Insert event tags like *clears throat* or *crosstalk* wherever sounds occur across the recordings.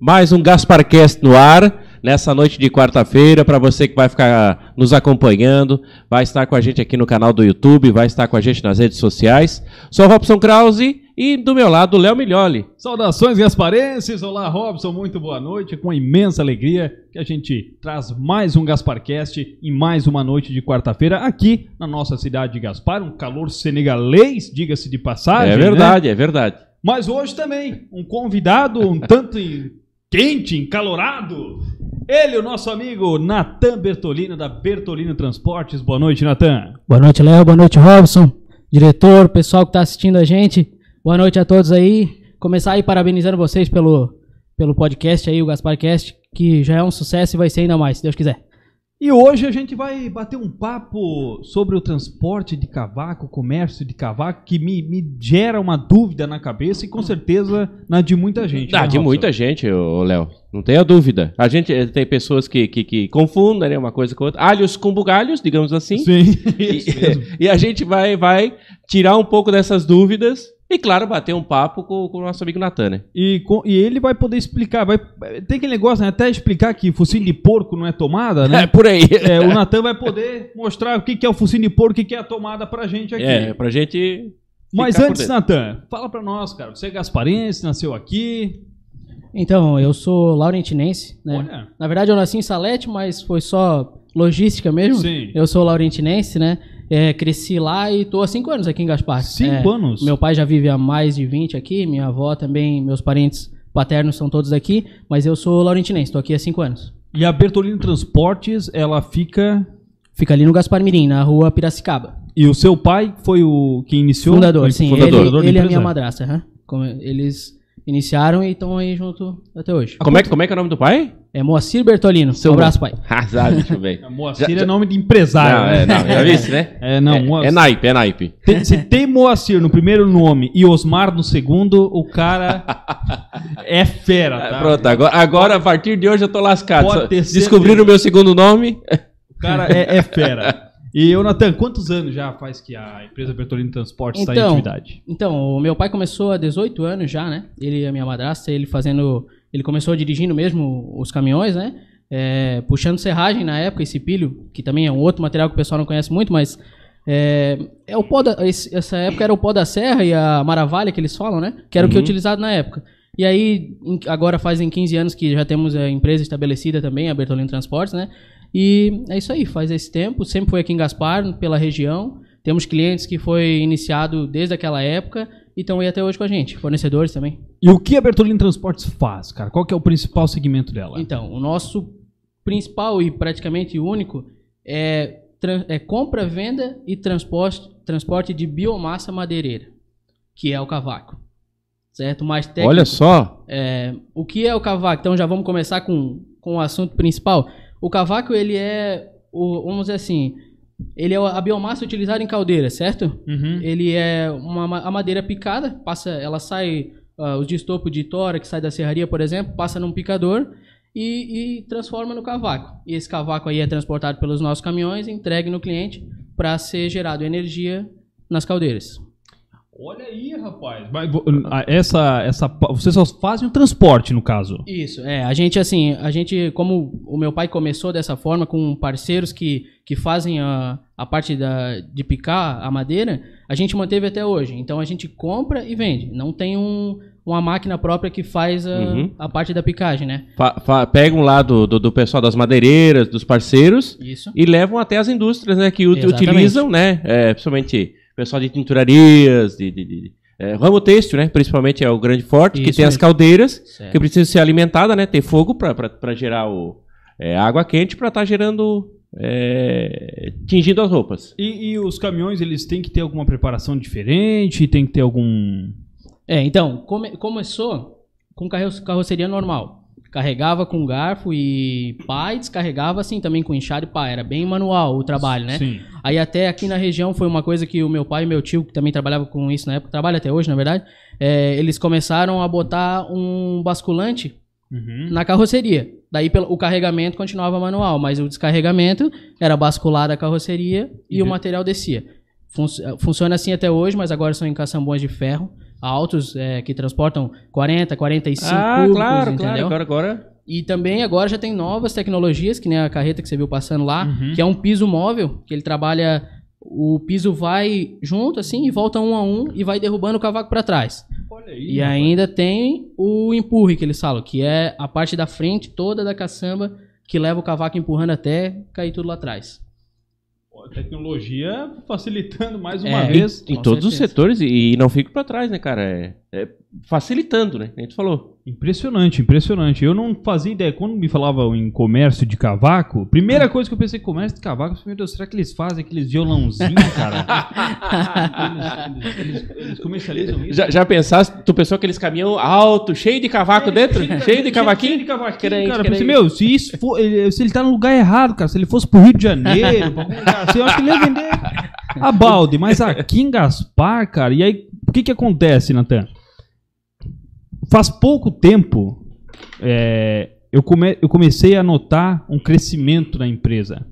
Mais um Gasparcast no ar, nessa noite de quarta-feira, para você que vai ficar nos acompanhando, vai estar com a gente aqui no canal do YouTube, vai estar com a gente nas redes sociais. Sou Robson Krause e do meu lado, Léo Miglioli. Saudações gasparenses, olá Robson, muito boa noite, com imensa alegria que a gente traz mais um Gasparcast em mais uma noite de quarta-feira aqui na nossa cidade de Gaspar, um calor senegalês, diga-se de passagem. É né? verdade, é verdade. Mas hoje também, um convidado um tanto quente, encalorado. Ele, o nosso amigo Natan Bertolino, da Bertolino Transportes. Boa noite, Natan. Boa noite, Léo. Boa noite, Robson. Diretor, pessoal que está assistindo a gente. Boa noite a todos aí. Começar aí parabenizando vocês pelo, pelo podcast aí, o Gasparcast, que já é um sucesso e vai ser ainda mais, se Deus quiser. E hoje a gente vai bater um papo sobre o transporte de cavaco, o comércio de cavaco, que me, me gera uma dúvida na cabeça e com certeza na de muita gente. Ah, né, de Robson? muita gente, Léo. Não tenha dúvida. A gente eh, tem pessoas que, que, que confundem né, uma coisa com outra. Alhos com bugalhos, digamos assim. Sim, E, *laughs* e a gente vai, vai tirar um pouco dessas dúvidas e, claro, bater um papo com, com o nosso amigo Natan, né? E, com- e ele vai poder explicar, vai, tem aquele negócio, né? Até explicar que focinho de porco não é tomada, *laughs* É, né? por aí. É, o Natan vai poder mostrar o que, que é o focinho de porco, o que, que é a tomada pra gente aqui. É, pra gente. Mas antes. Natan, fala pra nós, cara. Você é gasparense, nasceu aqui. Então, eu sou laurentinense, né? Olha. Na verdade, eu nasci em Salete, mas foi só logística mesmo. Sim. Eu sou laurentinense, né? É, cresci lá e tô há cinco anos aqui em Gaspar. Cinco É, anos? Meu pai já vive há mais de 20 aqui, minha avó também, meus parentes paternos são todos daqui, mas eu sou laurentinense, tô aqui há cinco anos. E a Bertolino Transportes, ela fica. Fica ali no Gaspar Mirim, na rua Piracicaba. E o seu pai foi o que iniciou? Fundador, sim. fundador ele da ele é empresa? minha madrasta. Como Eles iniciaram e estão aí junto até hoje. Como é, que- como é que é o nome do pai? É Moacir Bertolino. Seu um abraço, pai. *laughs* Azar, deixa eu ver. A *laughs* Moacir Já- é já- nome de empresário. Não, né? é, não, já viste, né? *laughs* É, não, É, Moacir. é naipe, é naipe. Tem- se tem Moacir no primeiro nome e Osmar no segundo, o cara é fera, Ah, tá? Pronto, agora, agora a partir de hoje eu tô lascado. Pode Só ter Descobriram o meu segundo nome. O cara é, é fera. E, ô Natan, quantos anos já faz que a empresa Bertolino Transportes está em Então, atividade? Então, o meu pai começou há 18 anos já, né? Ele e a minha madrasta, ele fazendo. Ele começou dirigindo mesmo os caminhões, né? É, puxando serragem na época, esse pilho, que também é um outro material que o pessoal não conhece muito, mas. É, é o pó da, essa época era o pó da serra e a maravalha que eles falam, né? Que era o que é utilizado na época. E aí, em- agora fazem 15 anos que já temos a empresa estabelecida também, a Bertolino Transportes, né? E é isso aí, faz esse tempo, sempre foi aqui em Gaspar, pela região. Temos clientes que foi iniciado desde aquela época e estão aí até hoje com a gente, fornecedores também. E o que a Bertolino Transportes faz, cara? Qual que é o principal segmento dela? Então, o nosso principal e praticamente único é, é compra, venda e transporte, transporte de biomassa madeireira, que é o cavaco. Certo? Mais técnico. Olha só. É, o que é o cavaco? Então já vamos começar com, com o assunto principal. O cavaco, ele é, o, vamos dizer assim, ele é a biomassa utilizada em caldeira, certo? Uhum. Ele é uma, ma- a madeira picada, passa, ela sai, ah, os de estopo de tora que sai da serraria, por exemplo, passa num picador e, e transforma no cavaco. E esse cavaco aí é transportado pelos nossos caminhões e entregue no cliente para ser gerado energia nas caldeiras. Olha aí, rapaz. Mas, essa, essa, vocês só fazem o transporte, no caso. Isso, é. A gente, assim, a gente, como o meu pai começou dessa forma, com parceiros que, que fazem a, a parte da, de picar a madeira, a gente manteve até hoje. Então a gente compra e vende. Não tem um, uma máquina própria que faz a, Uhum. a parte da picagem, né? Fa- fa- pegam lá do, do, do pessoal das madeireiras, dos parceiros, Isso. e levam até as indústrias, né? Que Exatamente. utilizam, né? É, principalmente pessoal de tinturarias, de, de- de- é, ramo têxtil, né? Principalmente é o grande forte, que Isso tem as mesmo. caldeiras, Certo. que precisam ser alimentadas, né? Ter fogo para gerar o, é, água quente para estar gerando. É, tingindo as roupas. E, e os caminhões, eles têm que ter alguma preparação diferente? Tem que ter algum... É, então, come- começou com carro- carroceria normal. Carregava com garfo e pá, e descarregava assim também com enxada e pá. Era bem manual o trabalho, né? Sim. Aí até aqui na região foi uma coisa que o meu pai e meu tio, que também trabalhava com isso na época, trabalha até hoje, na verdade, é, eles começaram a botar um basculante Uhum. na carroceria. Daí o carregamento continuava manual, mas o descarregamento era bascular da carroceria e, o material descia. Fun- funciona assim até hoje, mas agora são em caçambões de ferro, altos é, que transportam 40, 45 ah, cúbicos, claro, entendeu? claro. Agora, agora. E também agora já tem novas tecnologias, que nem a carreta que você viu passando lá, Uhum. que é um piso móvel, que ele trabalha. O piso vai junto assim e volta um a um e vai derrubando o cavaco para trás. Olha aí. E ainda tem o empurre que eles falam, que é a parte da frente toda da caçamba que leva o cavaco empurrando até cair tudo lá atrás. Tecnologia facilitando mais uma É, vez. Em Com todos os certeza. setores e, e não fica pra trás, né, cara? É, é facilitando, né? A gente falou. Impressionante, impressionante. Eu não fazia ideia. Quando me falavam em comércio de cavaco, primeira coisa que eu pensei, comércio de cavaco, meu Deus, será que eles fazem aqueles violãozinhos, cara? eles, eles- eles comercializam isso? Já, já pensaste, tu pensou aqueles caminhão alto, cheio de cavaco dentro? Cheio de cavaquinho? Cheio de cavaquinho, Crente, cara. Eu pensei, meu, se, isso for, ele- se ele tá no lugar errado, cara, se ele fosse pro Rio de Janeiro, pra algum lugar assim, eu acho que ele ia vender a balde. Mas aqui em Gaspar, cara, e aí, o que que acontece, Natan? Faz pouco tempo, é, eu, come- eu comecei a notar um crescimento na empresa.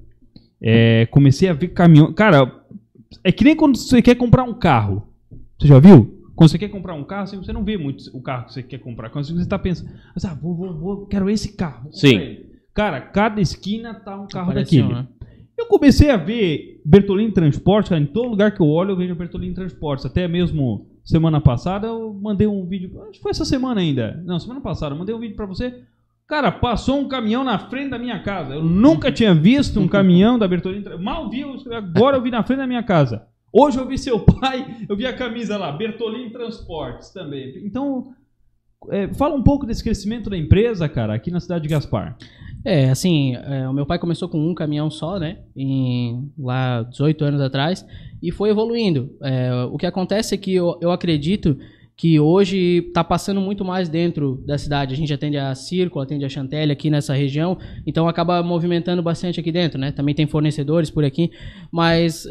É, comecei a ver caminhão. Cara, é que nem quando você quer comprar um carro. Você já viu? Quando você quer comprar um carro, assim, você não vê muito o carro que você quer comprar. Quando você está pensando, ah, vou, vou, vou, quero esse carro. Sim. ele. Cara, cada esquina tá um carro Apareceu, daquele. né? Eu comecei a ver Bertolini Transportes, cara, em todo lugar que eu olho eu vejo Bertolini Transportes. Até mesmo semana passada eu mandei um vídeo, acho que foi essa semana ainda. Não, semana passada, eu mandei um vídeo pra você. Cara, passou um caminhão na frente da minha casa. Eu nunca tinha visto um *laughs* caminhão da Bertolini. Mal vi, agora eu vi na frente da minha casa. Hoje eu vi seu pai, eu vi a camisa lá, Bertolini Transportes também. Então, é, fala um pouco desse crescimento da empresa, cara, aqui na cidade de Gaspar. É, assim, é, o meu pai começou com um caminhão só, né? Em, lá 18 anos atrás, e foi evoluindo. É, o que acontece é que eu, eu acredito que hoje está passando muito mais dentro da cidade. A gente atende a Círculo, atende a Chantelli aqui nessa região, então acaba movimentando bastante aqui dentro, né? Também tem fornecedores por aqui, mas,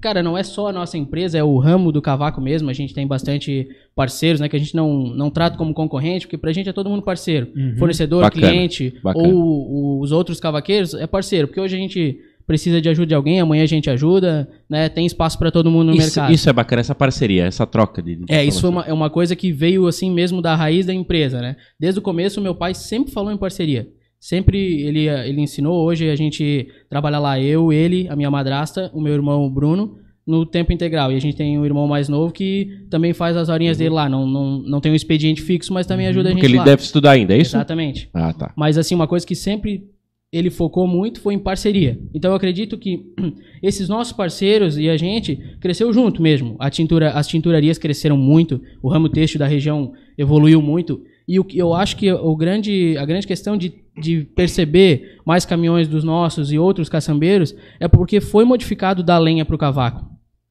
cara, não é só a nossa empresa, é o ramo do cavaco mesmo. A gente tem bastante parceiros, né? Que a gente não, não trata como concorrente, porque pra gente é todo mundo parceiro. Fornecedor, Bacana, cliente, bacana. ou os outros cavaqueiros é parceiro, porque hoje a gente precisa de ajuda de alguém, amanhã a gente ajuda, né? Tem espaço para todo mundo no Isso, mercado. isso é bacana, essa parceria, essa troca de. de É, isso informação. uma, é uma coisa que veio assim mesmo da raiz da empresa, né? Desde o começo, meu pai sempre falou em parceria. Sempre ele, ele ensinou. Hoje a gente trabalha lá, eu, ele, a minha madrasta, o meu irmão o Bruno, no tempo integral. E a gente tem um irmão mais novo que também faz as horinhas dele lá. Não, não, não tem um expediente fixo, mas também ajuda a gente Porque ele lá. deve estudar ainda, é isso? Exatamente. Ah, tá. Mas assim, uma coisa que sempre ele focou muito foi em parceria. Então eu acredito que *clears throat* esses nossos parceiros e a gente cresceu junto mesmo. A tintura, as tinturarias cresceram muito, o ramo têxtil da região evoluiu muito. E o que eu acho que o grande, a grande questão de, de perceber mais caminhões dos nossos e outros caçambeiros é porque foi modificado da lenha para o cavaco.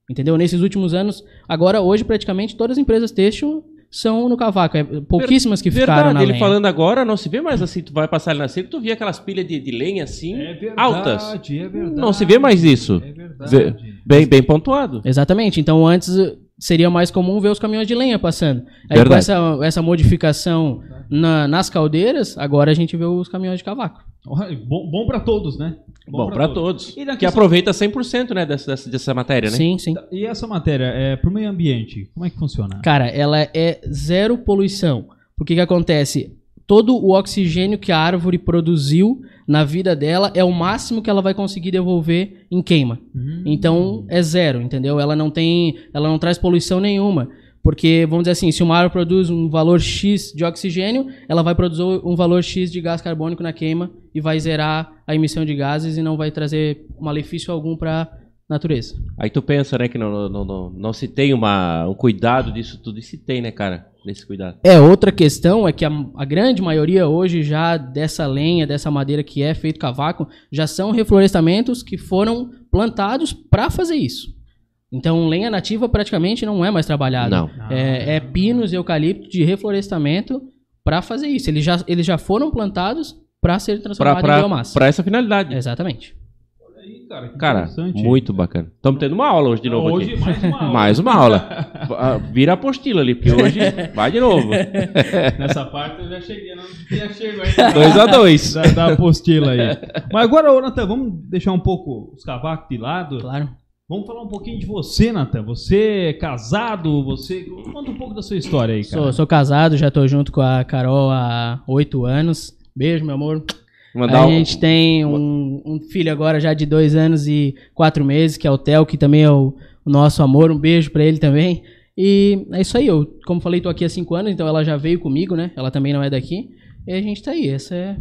Entendeu? Nesses últimos anos, agora hoje praticamente todas as empresas têxtil são no cavaco. É, pouquíssimas que ficaram Verdade, na ele lenha. falando agora, não se vê mais assim, tu vai passar ali na cerca, tu via aquelas pilhas de, de lenha assim, altas. é verdade. Não se vê mais isso. É verdade. Bem, bem pontuado. Exatamente. Então antes eh, seria mais comum ver os caminhões de lenha passando. Aí com Verdade. essa, essa modificação na- nas caldeiras, agora a gente vê os caminhões de cavaco. Bom, bom para todos, né? Bom, pra todos. E na Que aproveita 100% né, dessa, dessa, dessa matéria, né? Sim, sim. E essa matéria, é, pro meio ambiente, como é que funciona? Cara, ela é zero poluição. Porque que acontece? Todo o oxigênio que a árvore produziu na vida dela é o máximo que ela vai conseguir devolver em queima. Hum. Então é zero, entendeu? Ela não tem, ela não traz poluição nenhuma. Porque, vamos dizer assim, se uma árvore produz um valor X de oxigênio, ela vai produzir um valor X de gás carbônico na queima e vai zerar a emissão de gases e não vai trazer malefício algum para a natureza. Aí tu pensa, né, que não, não, não, não se tem uma, um cuidado disso tudo, e se tem, né, cara, desse cuidado. É, outra questão é que a, a grande maioria hoje já dessa lenha, dessa madeira que é feito cavaco, já são reflorestamentos que foram plantados para fazer isso. Então, lenha nativa praticamente não é mais trabalhada. Não. É, é pinos e eucalipto de reflorestamento para fazer isso. Eles já, eles já foram plantados para ser Pra, transformados em biomassa. pra essa finalidade. Exatamente. Olha aí, cara, que Cara, interessante. muito bacana. Estamos tendo uma aula hoje de novo Hoje aqui. mais uma aula. Mais uma aula. *laughs* Ah, Vira a apostila ali, porque hoje vai de novo. *laughs* Nessa parte eu já cheguei, não já chego ainda. *laughs* 2 a 2 Da, da apostila aí. Mas agora, ô, Natan, vamos deixar um pouco os cavacos de lado. Claro. Vamos falar um pouquinho de você, Natan. Você é casado, você... Conta um pouco da sua história aí, cara. Sou, sou casado, já tô junto com a Carol há oito anos. Beijo, meu amor. Mandar a um- gente tem um, um filho agora já de dois anos e quatro meses, que é o Theo, que também é o, o nosso amor. Um beijo pra ele também. E é isso aí, eu, como falei, tô aqui há cinco anos, então ela já veio comigo, né? Ela também não é daqui. E a gente tá aí, essa é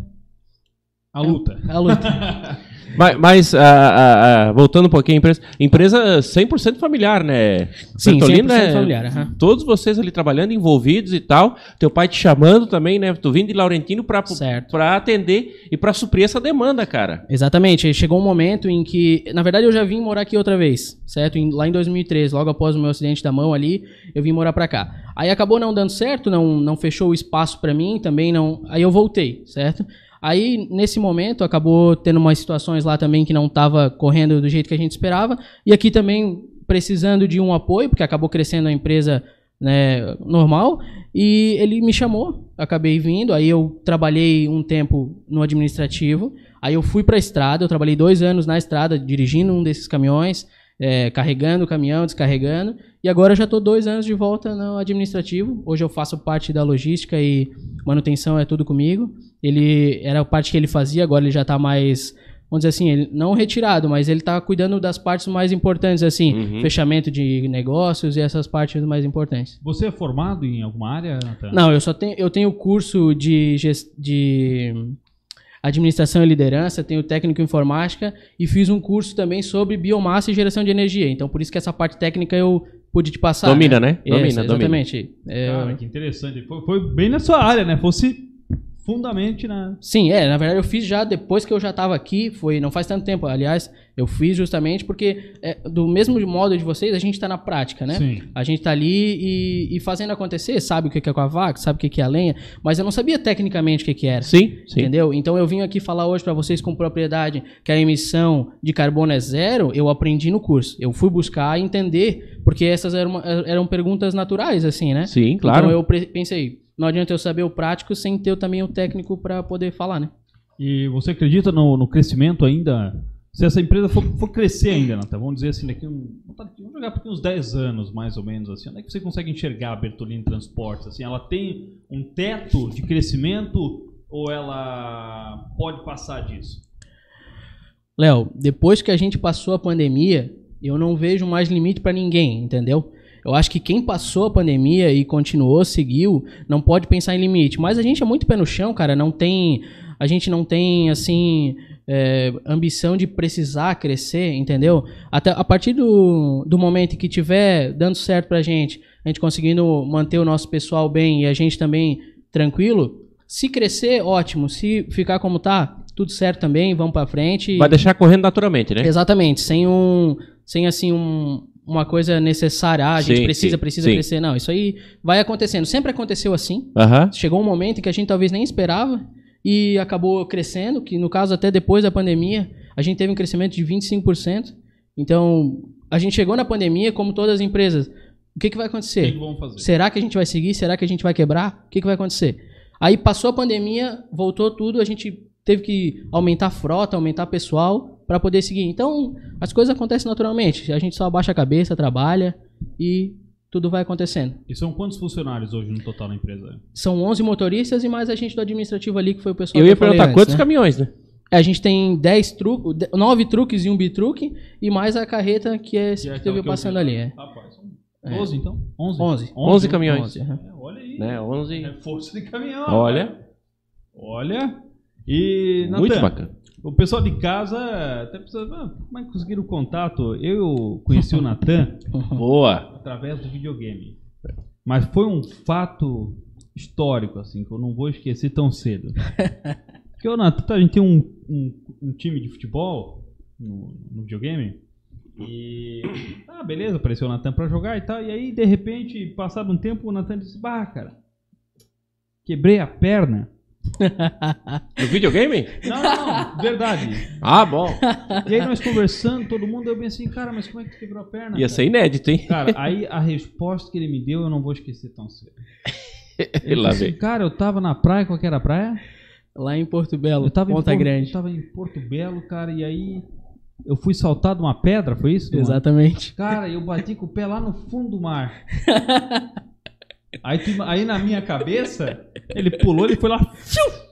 A luta. a luta. *laughs* Mas, mas, ah, ah, ah, voltando um pouquinho, empresa, empresa 100% familiar, né? Sim, Bertolino 100% é- familiar, aham. Todos vocês ali trabalhando, envolvidos e tal. Teu pai te chamando também, né? Tu vindo de Laurentino pra atender e pra suprir essa demanda, cara. Exatamente. Chegou um momento em que, na verdade, eu já vim morar aqui outra vez, certo? Lá em 2013, logo após o meu acidente da mão ali, eu vim morar pra cá. Aí acabou não dando certo, não, não fechou o espaço pra mim, também não. Aí eu voltei, certo? Aí nesse momento acabou tendo umas situações lá também que não tava correndo do jeito que a gente esperava, e aqui também precisando de um apoio, porque acabou crescendo a empresa né, normal, e ele me chamou, acabei vindo, aí eu trabalhei um tempo no administrativo, aí eu fui para a estrada, eu trabalhei dois anos na estrada, dirigindo um desses caminhões, é, carregando o caminhão, descarregando, e agora eu já estou dois anos de volta no administrativo, hoje eu faço parte da logística e manutenção é tudo comigo, ele era a parte que ele fazia, agora ele já está mais... Vamos dizer assim, ele, não retirado, mas ele está cuidando das partes mais importantes, assim, Uhum. fechamento de negócios e essas partes mais importantes. Você é formado em alguma área, Natan? Não, eu só tenho, eu tenho curso de, ges- de administração e liderança, tenho técnico em informática e fiz um curso também sobre biomassa e geração de energia. Então, por isso que essa parte técnica eu pude te passar. Domina, né? Isso, Domina, domina. exatamente. É, Cara, que interessante. Foi, foi bem na sua área, né? Fosse fundamente na... Sim, é, na verdade eu fiz já depois que eu já estava aqui, foi, não faz tanto tempo, aliás, eu fiz justamente porque é, do mesmo modo de vocês, a gente está na prática, né? Sim. A gente tá ali e, e fazendo acontecer, sabe o que é com a vaca, sabe o que é a lenha, mas eu não sabia tecnicamente o que que era. Sim, sim. Entendeu? Então eu vim aqui falar hoje para vocês com propriedade que a emissão de carbono é zero, eu aprendi no curso. Eu fui buscar entender, porque essas eram, eram perguntas naturais, assim, né? Sim, claro. Então eu pensei, não adianta eu saber o prático sem ter também o técnico para poder falar, né? E você acredita no, no crescimento ainda? Se essa empresa for, for crescer ainda, Natan, vamos dizer assim, daqui um, vamos jogar por uns 10 anos, mais ou menos, assim, onde é que você consegue enxergar a Bertolini Transportes? Assim, ela tem um teto de crescimento ou ela pode passar disso? Léo, depois que a gente passou a pandemia, eu não vejo mais limite para ninguém, entendeu? Eu acho que quem passou a pandemia e continuou, seguiu, não pode pensar em limite. Mas a gente é muito pé no chão, cara. Não tem, a gente não tem assim é, ambição de precisar crescer, entendeu? Até a partir do, do momento em que tiver dando certo pra gente, a gente conseguindo manter o nosso pessoal bem e a gente também tranquilo. Se crescer, ótimo. Se ficar como tá, tudo certo também. Vamos pra frente. Vai deixar correndo naturalmente, né? Exatamente, sem um, sem assim um, uma coisa necessária, ah, a gente Sim, precisa, sim, precisa sim. crescer. Não, isso aí vai acontecendo. Sempre aconteceu assim. Chegou um momento em que a gente talvez nem esperava e acabou crescendo, que no caso até depois da pandemia, a gente teve um crescimento de 25%. Então, a gente chegou na pandemia como todas as empresas. O que, que vai acontecer? que? Será que a gente vai seguir? Será que a gente vai quebrar? O que, que vai acontecer? Aí passou a pandemia, voltou tudo, a gente teve que aumentar a frota, aumentar pessoal para poder seguir. Então, as coisas acontecem naturalmente. A gente só abaixa a cabeça, trabalha e tudo vai acontecendo. E são quantos funcionários hoje no total na empresa? São 11 motoristas e mais a gente do administrativo ali, que foi o pessoal Eu que ia falei perguntar antes, quantos né? caminhões, né? A gente tem 10 truques, 9 truques e um bitruque e mais a carreta que é esse Que é que teve que eu passando ali. É. Rapaz, são 12 então? 11? 11. 11 caminhões. 11, aham. É, olha aí. né? 11. É força de caminhão. Olha, rapaz. Olha. E, muito Natan, bacana. O pessoal de casa até precisa... Ah, como é que conseguiram o contato? Eu conheci o Natan *laughs* Boa. através do videogame. Mas foi um fato histórico, assim, que eu não vou esquecer tão cedo. *laughs* Porque o Natan, a gente tem um, um, um time de futebol no, no videogame. E. Ah, beleza, apareceu o Natan pra jogar e tal. E aí, de repente, passado um tempo, o Natan disse: Bah, cara, quebrei a perna. *laughs* No videogame? Não, não, não, verdade. *laughs* Ah, bom. E aí nós conversando, todo mundo, eu pensei, cara, mas como é que tu quebrou a perna? Ia cara? ser inédito, hein? Cara, *laughs* aí a resposta que ele me deu eu não vou esquecer tão cedo. Ele Lá disse, vem. cara, eu tava na praia, qual que era a praia? Lá em Porto Belo, Eu tava, Ponta em Porto, Grande. eu tava em Porto Belo, cara, e aí eu fui saltar de uma pedra, foi isso? Exatamente. Cara, eu bati com o pé lá no fundo do mar. Aí, tu- aí na minha cabeça, ele pulou, ele foi lá. fiu,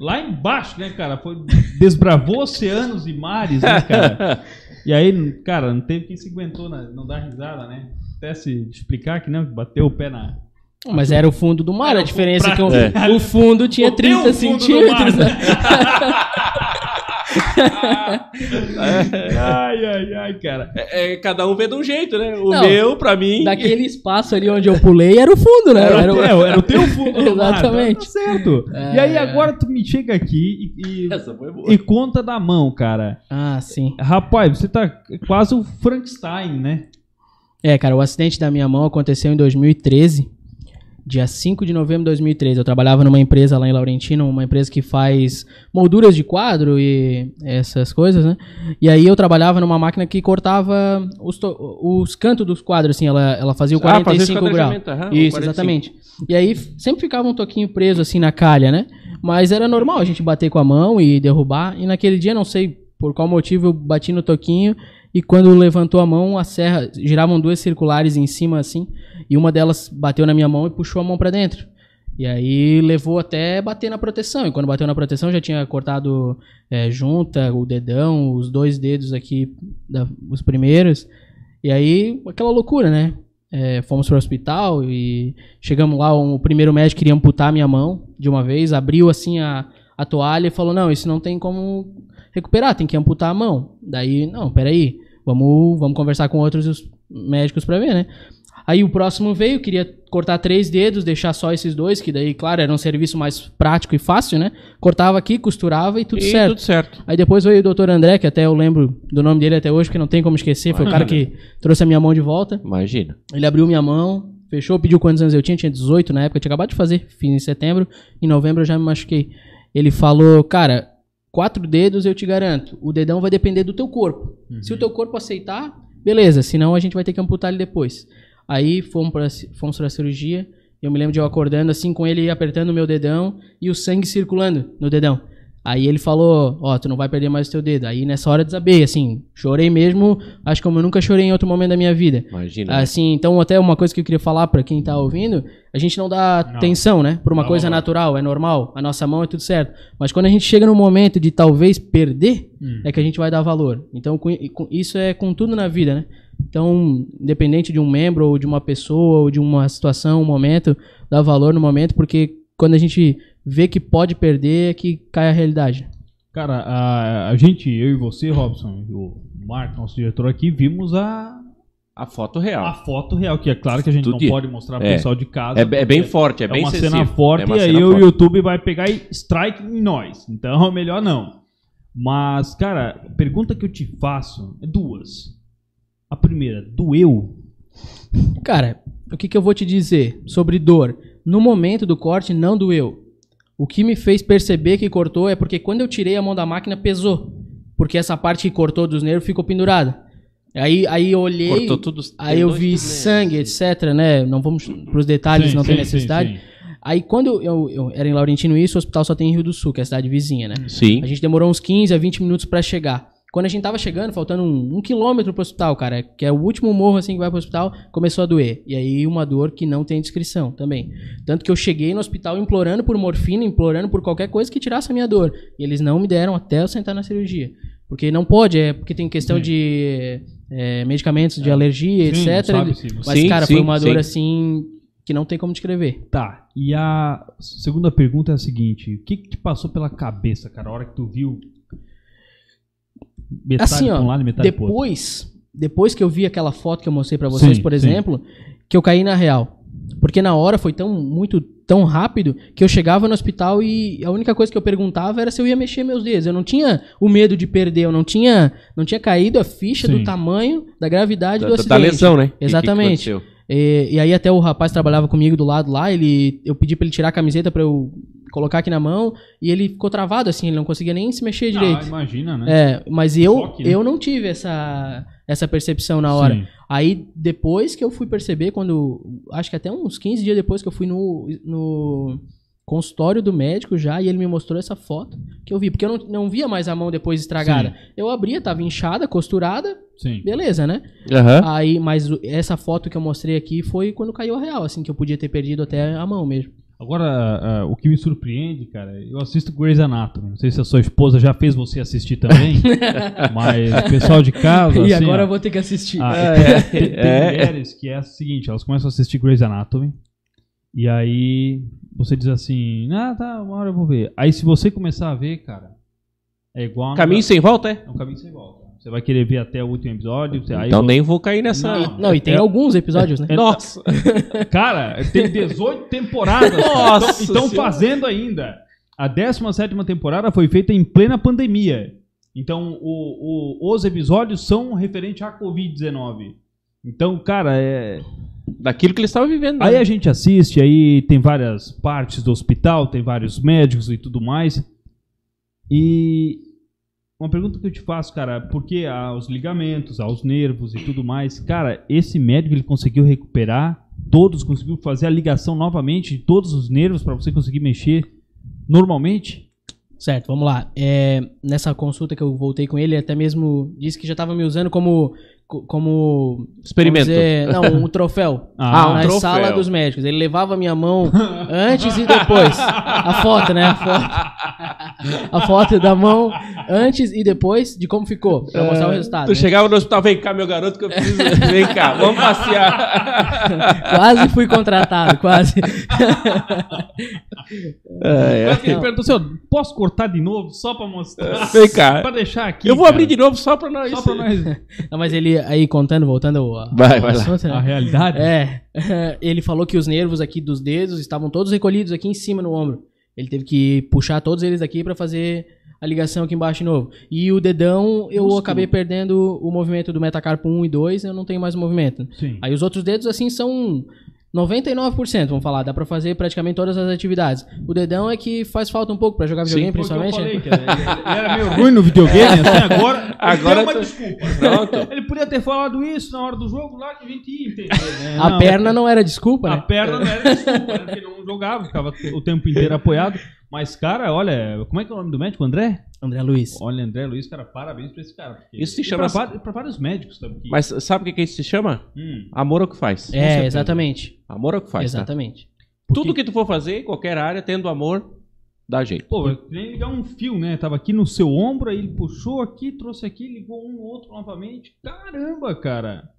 Lá embaixo, né, cara? Foi, desbravou oceanos e mares, né, cara? E aí, cara, não teve quem se aguentou, né? não dá risada, né? Até se explicar que não, que bateu o pé na. Mas era o fundo do mar, a diferença é que o, fundo- o fundo tinha O teu 30 fundo do centímetros. mar, né? Ai, ai, ai, cara. É, é, cada um vê de um jeito, né? O Não, meu, pra mim. Daquele espaço ali onde eu pulei era o fundo, né? Era, Era o teu, era o teu fundo Exatamente. Tá certo. É. E aí agora tu me chega aqui e, e- Essa foi boa. e conta da mão, cara. Ah, sim. Rapaz, você tá quase o Frankenstein, né? É, cara, o acidente da minha mão aconteceu em 2013, dia 5 de novembro de 2013. Eu trabalhava numa empresa lá em Laurentino, uma empresa que faz molduras de quadro e essas coisas, né? E aí eu trabalhava numa máquina que cortava os, os cantos dos quadros, assim, ela, ela fazia o Ah, fazer esse 45 graus. quadradamento, aham, o Isso, 45. exatamente. E aí sempre ficava um toquinho preso assim na calha, né? Mas era normal a gente bater com a mão e derrubar. E naquele dia, não sei por qual motivo, eu bati no toquinho. E quando levantou a mão, a serra giravam duas circulares em cima assim. E uma delas bateu na minha mão e puxou a mão pra dentro. E aí levou até bater na proteção. E quando bateu na proteção, já tinha cortado é, junta, o dedão, os dois dedos aqui, da- os primeiros. E aí, aquela loucura, né? É, fomos pro hospital e chegamos lá, o primeiro médico queria amputar a minha mão de uma vez, abriu assim a, a toalha e falou, não, isso não tem como recuperar, tem que amputar a mão. Daí, não, peraí, vamos, vamos conversar com outros os médicos pra ver, né? Aí o próximo veio, queria cortar três dedos, deixar só esses dois, que daí, claro, era um serviço mais prático e fácil, né? Cortava aqui, costurava e tudo E certo. tudo certo. Aí depois veio o doutor André, que até eu lembro do nome dele até hoje, porque não tem como esquecer, foi o cara que trouxe a minha mão de volta. Imagina. Ele abriu minha mão, fechou, pediu quantos anos eu tinha, tinha 18 na época, tinha acabado de fazer, fiz em setembro, em novembro eu já me machuquei. Ele falou, cara, quatro dedos eu te garanto, o dedão vai depender do teu corpo. Se o teu corpo aceitar, beleza, senão a gente vai ter que amputar ele depois. Aí fomos ci- fomos pra cirurgia, eu me lembro de eu acordando assim com ele apertando o meu dedão e o sangue circulando no dedão. Aí ele falou, ó, tu não vai perder mais o teu dedo. Aí nessa hora eu desabei, assim, chorei mesmo, acho que como eu nunca chorei em outro momento da minha vida. Imagina. Assim, então até uma coisa que eu queria falar pra quem tá ouvindo, a gente não dá Não. atenção, né? Por uma Não, coisa não. natural, é normal, a nossa mão é tudo certo. Mas quando a gente chega no momento de talvez perder, Hum. é que a gente vai dar valor. Então com- com- isso é com tudo na vida, né? Então, independente de um membro ou de uma pessoa ou de uma situação, um momento, dá valor no momento, porque quando a gente vê que pode perder, é que cai a realidade. Cara, a, a gente, eu e você, Robson, e o Marco, nosso diretor aqui, vimos a, A foto real. a foto real, que é claro que a gente Tudo não de- pode mostrar pro é. pessoal de casa. É, é bem forte, é, É bem uma cena forte É uma e aí cena o forte. YouTube vai pegar e strike em nós. Então, *laughs* melhor não. Mas, cara, a pergunta que eu te faço é duas. A primeira, doeu? Cara, o que, que eu vou te dizer sobre dor? No momento do corte, não doeu. O que me fez perceber que cortou é porque quando eu tirei a mão da máquina, pesou. Porque essa parte que cortou dos nervos ficou pendurada. Aí, aí eu olhei, Cortou tudo. os aí eu vi né? sangue, etc, né? Não vamos pros detalhes, Sim, não tem sim, necessidade. sim, sim. Aí quando eu, eu era em Laurentino isso, o hospital só tem em Rio do Sul, que é a cidade vizinha, né? Sim. A gente demorou uns 15 a 20 minutos pra chegar. Quando a gente tava chegando, faltando um, um quilômetro pro hospital, cara, que é o último morro assim que vai pro hospital, começou a doer. E aí uma dor que não tem descrição também. Tanto que eu cheguei no hospital implorando por morfina, implorando por qualquer coisa que tirasse a minha dor. E eles não me deram até eu sentar na cirurgia. Porque não pode, é porque tem questão Sim. de é, medicamentos de alergia, Sim, etc. sabe você- Mas, Sim, cara, foi sim, uma dor sim. assim que não tem como descrever. Tá, e a segunda pergunta é a seguinte: o que, que te passou pela cabeça, cara, a hora que tu viu metade assim, pra ó, um lado e metade pro outro? depois, depois que eu vi aquela foto que eu mostrei pra vocês, Sim, por sim. exemplo, que eu caí na real. Porque na hora foi tão muito tão rápido que eu chegava no hospital e a única coisa que eu perguntava era se eu ia mexer meus dedos. Eu não tinha o medo de perder, eu não tinha não tinha caído a ficha Sim. do tamanho, da gravidade Da, do acidente. da lesão, né? Que- que Exatamente. aconteceu. E, e aí até o rapaz trabalhava comigo do lado lá, ele eu pedi pra ele tirar a camiseta pra eu colocar aqui na mão e ele ficou travado assim, ele não conseguia nem se mexer direito. Ah, imagina, né? É, mas eu, Choque, né? eu não tive essa, essa percepção na hora. Sim. Aí, depois que eu fui perceber, quando. Acho que até uns 15 dias depois que eu fui no, no consultório do médico já e ele me mostrou essa foto que eu vi. Porque eu não, não via mais a mão depois estragada. Eu abria, tava inchada, costurada, Sim. beleza, né? Aham. Aí, mas essa foto que eu mostrei aqui foi quando caiu a real, assim, que eu podia ter perdido até a mão mesmo. Agora, ah, o que me surpreende, cara, eu assisto Grey's Anatomy. Não sei se a sua esposa já fez você assistir também, *laughs* mas o pessoal de casa. e assim, agora ó, eu vou ter que assistir. Ah, É, tem, tem é. mulheres que é o seguinte, elas começam a assistir Grey's Anatomy e aí você diz assim, ah, tá, uma hora eu vou ver. Aí se você começar a ver, cara, é igual... a Caminho sem volta, é? É um caminho sem volta. Você vai querer ver até o último episódio. você- Então nem vou cair nessa. Não. Não, e tem É- alguns episódios, né? é- Nossa! *laughs* Cara, tem 18 temporadas. Nossa Estão Senhora. fazendo ainda. A 17 temporada foi feita em plena pandemia. Então, o- o- os episódios são referentes à Covid-19. Então, cara, é. Daquilo que eles estavam vivendo. né? Aí a gente assiste, aí tem várias partes do hospital, tem vários médicos e tudo mais. E uma pergunta que eu te faço, cara, porque aos ligamentos, aos nervos e tudo mais, cara, esse médico ele conseguiu recuperar todos, conseguiu fazer a ligação novamente de todos os nervos para você conseguir mexer normalmente? Certo, vamos lá. É, nessa consulta que eu voltei com ele, ele até mesmo disse que já estava me usando como. Co- como Experimento. dizer, não, um *laughs* troféu. Ah, um na troféu. sala dos médicos. Ele levava a minha mão antes e depois. A foto, né? A foto. A foto da mão antes e depois de como ficou. Pra mostrar o resultado. Tu né? chegava no hospital, vem cá, meu garoto, que eu preciso. *laughs* Vem cá, vamos passear. Quase fui contratado, quase. É, é. Mas ele perguntou assim, ó, posso cortar de novo só para mostrar? Vem cá. Pra deixar aqui. Eu vou cara. abrir de novo só pra nós. Só pra nós. Não, mas ele aí contando, voltando ao, Vai, vai lá. assunto, né? A realidade? É, *laughs* ele falou que os nervos aqui dos dedos estavam todos recolhidos aqui em cima no ombro. Ele teve que puxar todos eles aqui pra fazer a ligação aqui embaixo de novo. E o dedão, eu acabei perdendo o movimento do metacarpo 1 e 2, eu não tenho mais o movimento. Sim. Aí os outros dedos, assim, são 99%, vamos falar. Dá pra fazer praticamente todas as atividades. O dedão é que faz falta um pouco pra jogar videogame, o que eu principalmente. falei, né? que ele, era meio *laughs* ruim no videogame, assim, agora, *laughs* Agora uma tu- desculpa. Pronto. Ele podia ter falado isso na hora do jogo lá que a gente ia entender. né? *laughs* A Não, perna não era desculpa, A né? perna não era desculpa, né? porque não jogava, ficava o tempo inteiro apoiado. Mas, cara, olha, como é que é o nome do médico? André? André Luiz. Olha, André Luiz, cara, parabéns pra esse cara. porque- Isso se e chama- Pra, pra vários médicos também. que- Mas sabe o que, que isso se chama? Hum, Amor ao que faz. É, exatamente. Amor ao que faz. tá? exatamente. Tudo que tu for fazer, em qualquer área, tendo amor, dá jeito. Pô, é nem ligar um fio, né? Tava aqui no seu ombro, aí ele puxou aqui, trouxe aqui, ligou um outro novamente. Caramba, cara.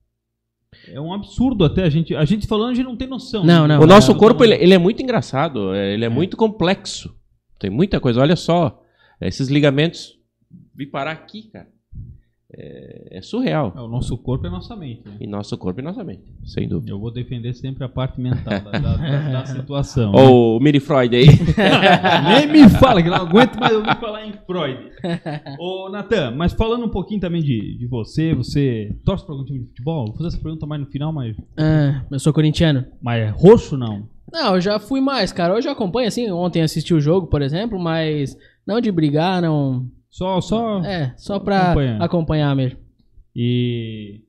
É um absurdo até a gente. A gente falando, a gente não tem noção. Não, né? não. o nosso corpo, ele, ele é muito engraçado. é, Ele é, muito complexo. Tem muita coisa. Olha só. Esses ligamentos. Vi parar aqui, cara. É, é surreal. É, o nosso corpo é a nossa mente, né? E nosso corpo e nossa mente. Sem dúvida. Eu vou defender sempre a parte mental da, da- da- *laughs* da situação. Ou o Miri Freud aí. *laughs* Nem me fala, que não aguento mais ouvir falar em Freud. *laughs* Ô, Natan, mas falando um pouquinho também de, de você, você torce para algum time de futebol? Vou fazer essa pergunta mais no final, mas, Ah, eu sou corintiano. mas é roxo não? Não, eu já fui mais, cara. Hoje eu acompanho, assim, ontem assisti o jogo, por exemplo, mas não de brigar, não. Só, só. É, só pra Acompanhar. acompanhar mesmo. E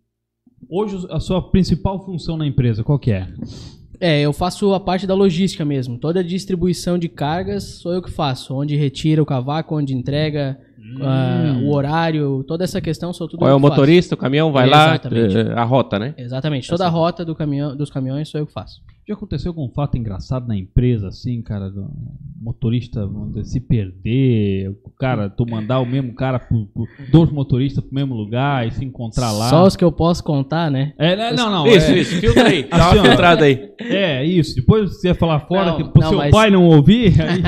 hoje a sua principal função na empresa, qual que é? É, eu faço a parte da logística mesmo. Toda a distribuição de cargas sou eu que faço. Onde retira o cavaco, onde entrega, ah, o horário, toda essa questão sou tudo Qual é o que faço. motorista, o caminhão vai lá, Exatamente. eh, a rota, né? Exatamente. Toda a rota do caminhão, dos caminhões sou eu que faço. Já aconteceu algum fato engraçado na empresa, assim, cara, do motorista vamos dizer, se perder, o cara, tu mandar o mesmo cara, pro, pro- dois motoristas pro mesmo lugar e se encontrar lá? Só os que eu posso contar, né? É, né, não, não. isso, é, isso. Filtra aí. *laughs* Dá Assim, uma ó. filtrada aí. É, isso. Depois você ia falar fora, Não, que pro não, seu mas- pai não ouvir, *laughs* aí...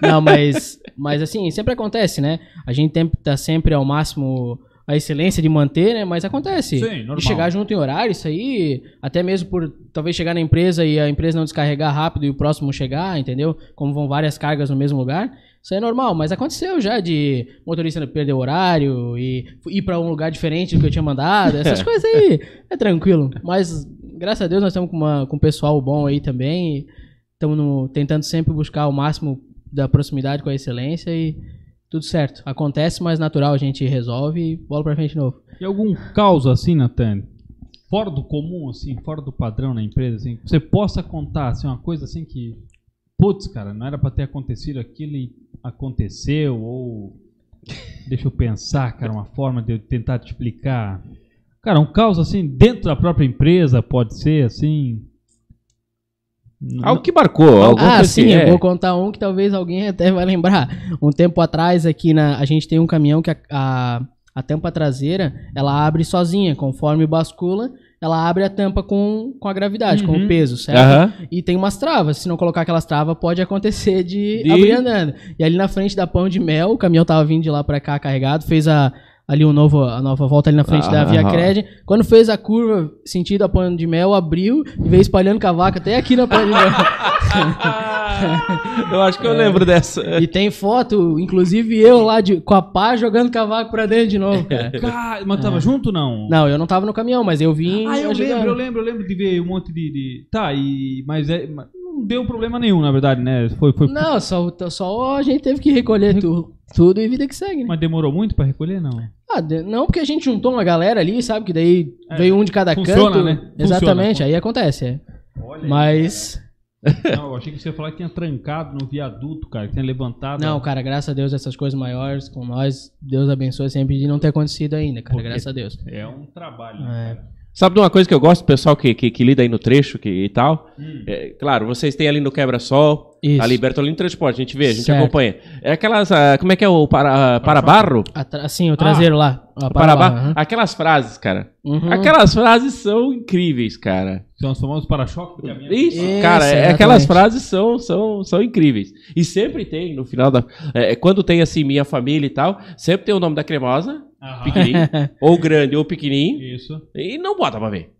Não, mas, mas assim, sempre acontece, né? A gente tenta sempre ao máximo a excelência de manter, né? Mas acontece. Sim, normal. De chegar junto em horário, isso aí, até mesmo por talvez chegar na empresa e a empresa não descarregar rápido e o próximo chegar, entendeu? Como vão várias cargas no mesmo lugar. Isso aí é normal, mas aconteceu já de motorista perder o horário e ir pra um lugar diferente do que eu tinha mandado. Essas *laughs* coisas aí é tranquilo. Mas graças a Deus nós estamos com, uma, com um pessoal bom aí também. Estamos tentando sempre buscar o máximo da proximidade com a excelência e tudo certo. Acontece, mas natural, a gente resolve e bola pra frente de novo. E algum caos assim, Natan? Fora do comum, assim, fora do padrão na empresa, assim, você possa contar, assim, uma coisa assim que putz, cara, não era pra ter acontecido aquilo e aconteceu, ou. *laughs* Deixa eu pensar, cara, uma forma de eu tentar te explicar. Cara, um caos assim, dentro da própria empresa, pode ser assim. Algo que marcou. Algo Ah, que, sim, é. eu vou contar um que talvez alguém *laughs* até vai lembrar. Um tempo atrás, aqui na. A gente tem um caminhão que a, a, a tampa traseira ela abre sozinha, conforme bascula, ela abre a tampa com, com a gravidade, com Uhum. o peso, certo? Aham. E tem umas travas. Se não colocar aquelas travas, pode acontecer de, De- abrir andando. E ali na frente da Pão de Mel, o caminhão tava vindo de lá pra cá carregado, fez a. Ali um novo, a nova volta ali na frente da Via. Cred. Quando fez a curva sentido a Pão de Mel, abriu e veio espalhando cavaco até aqui na Pão de Mel. *laughs* eu acho que eu lembro dessa. E tem foto, inclusive eu lá de, com a pá jogando cavaco pra dentro de novo, cara. *laughs* Cara, mas tava junto não? Não, eu não tava no caminhão, mas eu vim. Ah, eu ajudando. lembro, eu lembro, eu lembro de ver um monte de. de- Tá, e. Mas, é, mas deu problema nenhum, na verdade, né? Foi, foi... Não, só, só a gente teve que recolher tu- tudo e vida que segue, né? Mas demorou muito pra recolher, não? Ah, de- não, porque a gente juntou uma galera ali, sabe? Que daí É, veio um de cada funciona, canto. né? Funciona, Exatamente, funciona. aí acontece. é. Olha Mas. Não, eu achei que você ia falar que tinha trancado no viaduto, cara, que tinha levantado. Não, cara, graças a Deus, essas coisas maiores com nós, Deus abençoe sempre de não ter acontecido ainda, cara, Porque- graças a Deus. É um trabalho. É. né, cara? Sabe de uma coisa que eu gosto do pessoal que, que, que lida aí no trecho que, e tal? Hum. É, claro, vocês têm ali no Quebra-Sol, ali Bertolino Transporte, a gente vê, a gente Certo. acompanha. É aquelas, ah, como é que é o para, para-barro? Atra- Assim, o traseiro lá. ó, O para-barro? aham. Aquelas frases, cara. Uhum. Aquelas frases são incríveis, cara. São os famosos para-choques do caminhão. Isso, cara, é, exatamente. aquelas frases são, são, são incríveis. E sempre tem, no final da. é, quando tem assim, minha família e tal, sempre tem o nome da cremosa, Aham. pequenininho, *laughs* ou grande ou pequenininho, Isso. e não bota pra ver.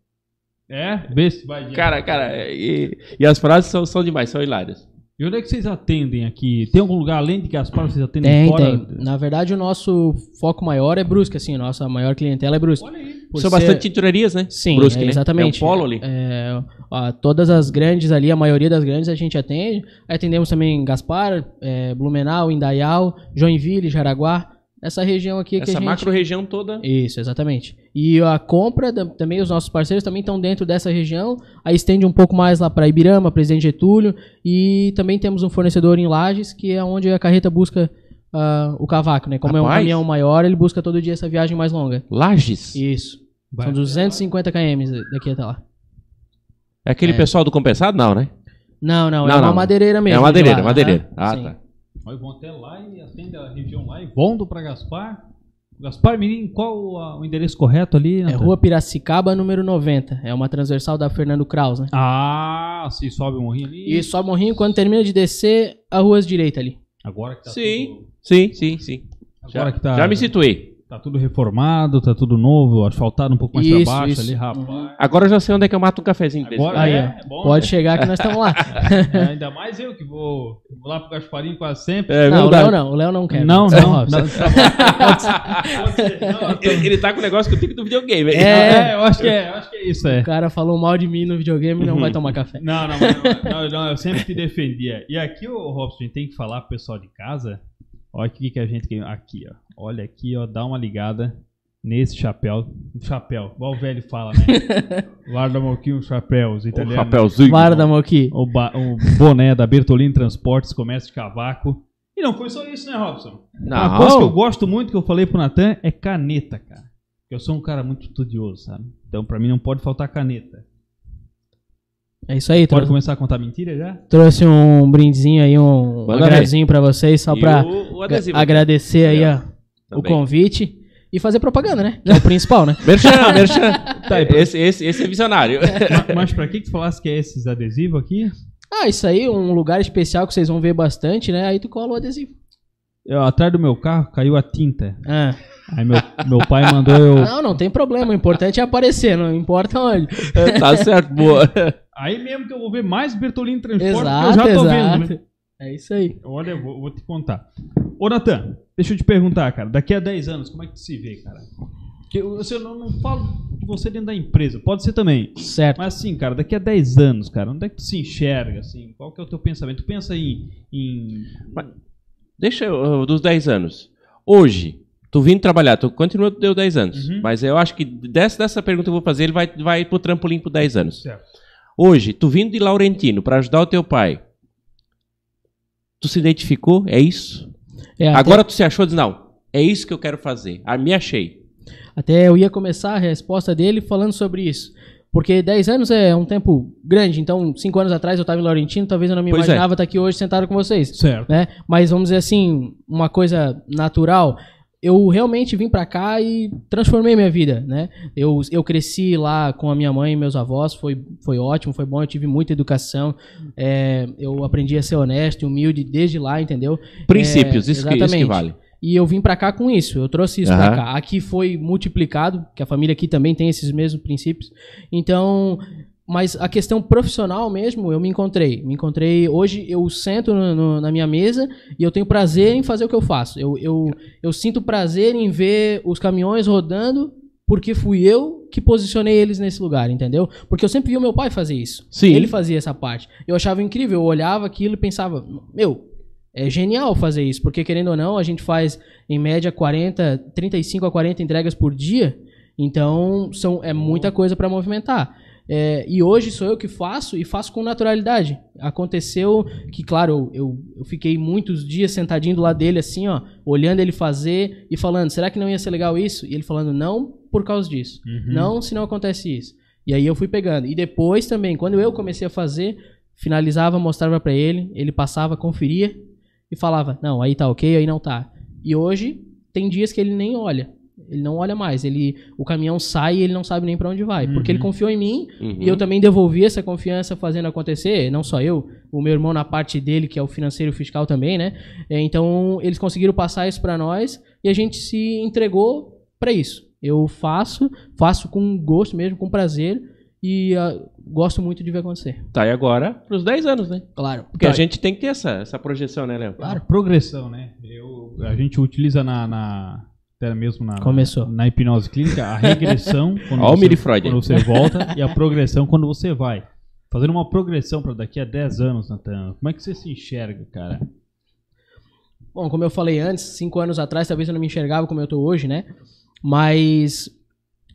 É, vê se vai. Cara, cara, e, e as frases são, são demais, são hilárias. E onde é que vocês atendem aqui? Tem algum lugar além de Gaspar vocês atendem Tem, fora? tem. Na verdade, o nosso foco maior é Brusque, assim, nossa maior clientela é Brusque. Olha aí. Por são ser- bastante tinturarias, né? Sim, Brusque, é, né? exatamente. É um polo ali. É, ó, todas as grandes ali, a maioria das grandes a gente atende. Atendemos também Gaspar, é, Blumenau, Indaial, Joinville, Jaraguá. Essa região aqui que a Essa gente... macro-região toda. Isso, exatamente. E a compra, da- também os nossos parceiros também estão dentro dessa região. Aí estende um pouco mais lá para Ibirama, Presidente Getúlio. E também temos um fornecedor em Lages, que é onde a carreta busca ah, o cavaco, né? Como é um Rapaz. caminhão maior, ele busca todo dia essa viagem mais longa. Lages. Isso. Vai. São 250 km daqui até lá. É aquele É. pessoal do compensado? Não, né? Não, não, é Não, uma não. madeireira mesmo. é uma de madeireira, lá. madeireira. Ah, sim. tá. Nós vamos até lá e atende a região lá e voltam pra Gaspar. Gaspar, menino, qual a- o endereço correto ali? É Natan? Rua Piracicaba, número 90. É uma transversal da Fernando Kraus, né? Ah, se sobe o morrinho ali. E só morrinho, quando termina de descer, a rua à direita ali. Agora que tá Sim. tudo... Sim, sim, sim. Agora Já, que tá... já me situei. Tá tudo reformado, tá tudo novo, asfaltado um pouco mais Isso, pra baixo isso. ali, rapaz. Agora eu já sei onde é que eu mato um cafezinho. Agora é, é bom, Pode né? chegar que nós estamos lá. *laughs* É, ainda mais eu que vou, vou lá pro Gasparinho quase sempre. É não, o. Léo não. O Léo não quer. Não, não, Robson. não, tá *laughs* não, Ele, ele tá com o negócio que eu tenho do videogame. É. É, eu acho que é, eu acho que é isso, é. O cara falou mal de mim no videogame e não vai tomar café. Não, não, não, não, não, eu sempre te defendia. E aqui, ô Robson, a gente tem que falar pro pessoal de casa. Olha o que, que a gente ganhou. Aqui, ó. Olha aqui, ó. Dá uma ligada nesse chapéu. Um chapéu, igual o velho fala, né? *laughs* Guarda um chapéu, os O italianos. rapéuzinho. Vara da Moqui. O, o boné da Bertolini Transportes, comércio de cavaco. E não foi só isso, né, Robson? Uma Não. coisa que eu gosto muito, que eu falei pro Natan, é caneta, cara. Eu sou um cara muito estudioso, sabe? Então, pra mim, não pode faltar caneta. É isso aí, Pode trouxe, começar a contar mentira já? trouxe um brindezinho aí, um agradezinho pra vocês, só E pra o, o adesivo. agradecer aí ó, o Também. convite e fazer propaganda, né? Que é o principal, né? *laughs* Merchan, merchan. *laughs* Tá, esse, esse, esse é visionário. Ma- Mas pra que que tu falasse que é esses adesivos aqui? Ah, isso aí, um lugar especial que vocês vão ver bastante, né? Aí tu cola o adesivo. Eu, atrás do meu carro caiu a tinta. Ah. Aí meu, meu pai mandou eu. *laughs* Não, não tem problema. O importante é aparecer, não importa onde. tá certo, boa. Aí mesmo que eu vou ver mais Bertolini Transporte, Exato, que eu já tô exato. vendo, né? É isso aí. Olha, eu vou, vou te contar. Ô, Natan, deixa eu te perguntar, cara. Daqui a 10 anos, como é que tu se vê, cara? Porque eu, assim, eu não, não falo de você dentro da empresa, pode ser também. Certo. Mas assim, cara, daqui a 10 anos, cara, onde é que tu se enxerga, assim? Qual que é o teu pensamento? Tu pensa em... em... Deixa eu, dos 10 anos. Hoje, tu vindo trabalhar, tu continua, tu deu 10 anos. Uhum. Mas eu acho que dessa, dessa pergunta que eu vou fazer, ele vai, vai pro trampolim por 10 anos. Certo. Hoje, tu vindo de Laurentino para ajudar o teu pai, Tu se identificou? É isso? É, até- Agora tu se achou e diz, não, é isso que eu quero fazer. Ah, me achei. Até eu ia começar a resposta dele falando sobre isso. Porque 10 anos é um tempo grande, então 5 anos atrás eu estava em Laurentino, talvez eu não me Pois é. imaginava estar aqui hoje sentado com vocês. Certo. Né? Mas vamos dizer assim, uma coisa natural. Eu realmente vim pra cá e transformei minha vida, né? Eu, eu cresci lá com a minha mãe e meus avós, foi, foi ótimo, foi bom, eu tive muita educação, é, eu aprendi a ser honesto e humilde desde lá, entendeu? Princípios, É, isso, que, isso que vale. E eu vim pra cá com isso, eu trouxe isso Aham. pra cá. Aqui foi multiplicado, que a família aqui também tem esses mesmos princípios. Então, mas a questão profissional mesmo, eu me encontrei. Me encontrei. Hoje eu sento no- no- na minha mesa e eu tenho prazer em fazer o que eu faço. Eu, eu, eu sinto prazer em ver os caminhões rodando porque fui eu que posicionei eles nesse lugar, entendeu? Porque eu sempre vi o meu pai fazer isso. Sim. Ele fazia essa parte. Eu achava incrível, eu olhava aquilo e pensava, meu, é genial fazer isso, porque querendo ou não, a gente faz em média 40, 35 a 40 entregas por dia, então são, é muita coisa para movimentar. É, e hoje sou eu que faço e faço com naturalidade. Aconteceu que, claro, eu, eu fiquei muitos dias sentadinho do lado dele, assim, ó, olhando ele fazer e falando: será que não ia ser legal isso? E ele falando: não, por causa disso. Uhum. Não, se não acontece isso. E aí eu fui pegando. E depois também, quando eu comecei a fazer, finalizava, mostrava pra ele, ele passava, conferia e falava: "Não, aí tá OK, aí não tá". E hoje tem dias que ele nem olha. Ele não olha mais, ele o caminhão sai e ele não sabe nem pra onde vai, porque ele confiou em mim Uhum. e eu também devolvi essa confiança fazendo acontecer, não só eu, o meu irmão na parte dele, que é o financeiro e fiscal também, né? É, Então, eles conseguiram passar isso pra nós e a gente se entregou pra isso. Eu faço, faço com gosto mesmo, com prazer e ah, gosto muito de ver acontecer. Tá, e agora pros 10 anos, né? Claro. Porque a gente tem que ter essa, essa projeção, né, Léo? Claro, progressão, né? Eu, a gente utiliza na, na até mesmo na, Começou. na hipnose clínica a regressão *laughs* quando, Ó você, quando você volta *laughs* e a progressão quando você vai. Fazendo uma progressão para daqui a 10 anos, Natan. Como é que você se enxerga, cara? Bom, como eu falei antes, cinco anos atrás talvez eu não me enxergava como eu tô hoje, né? Mas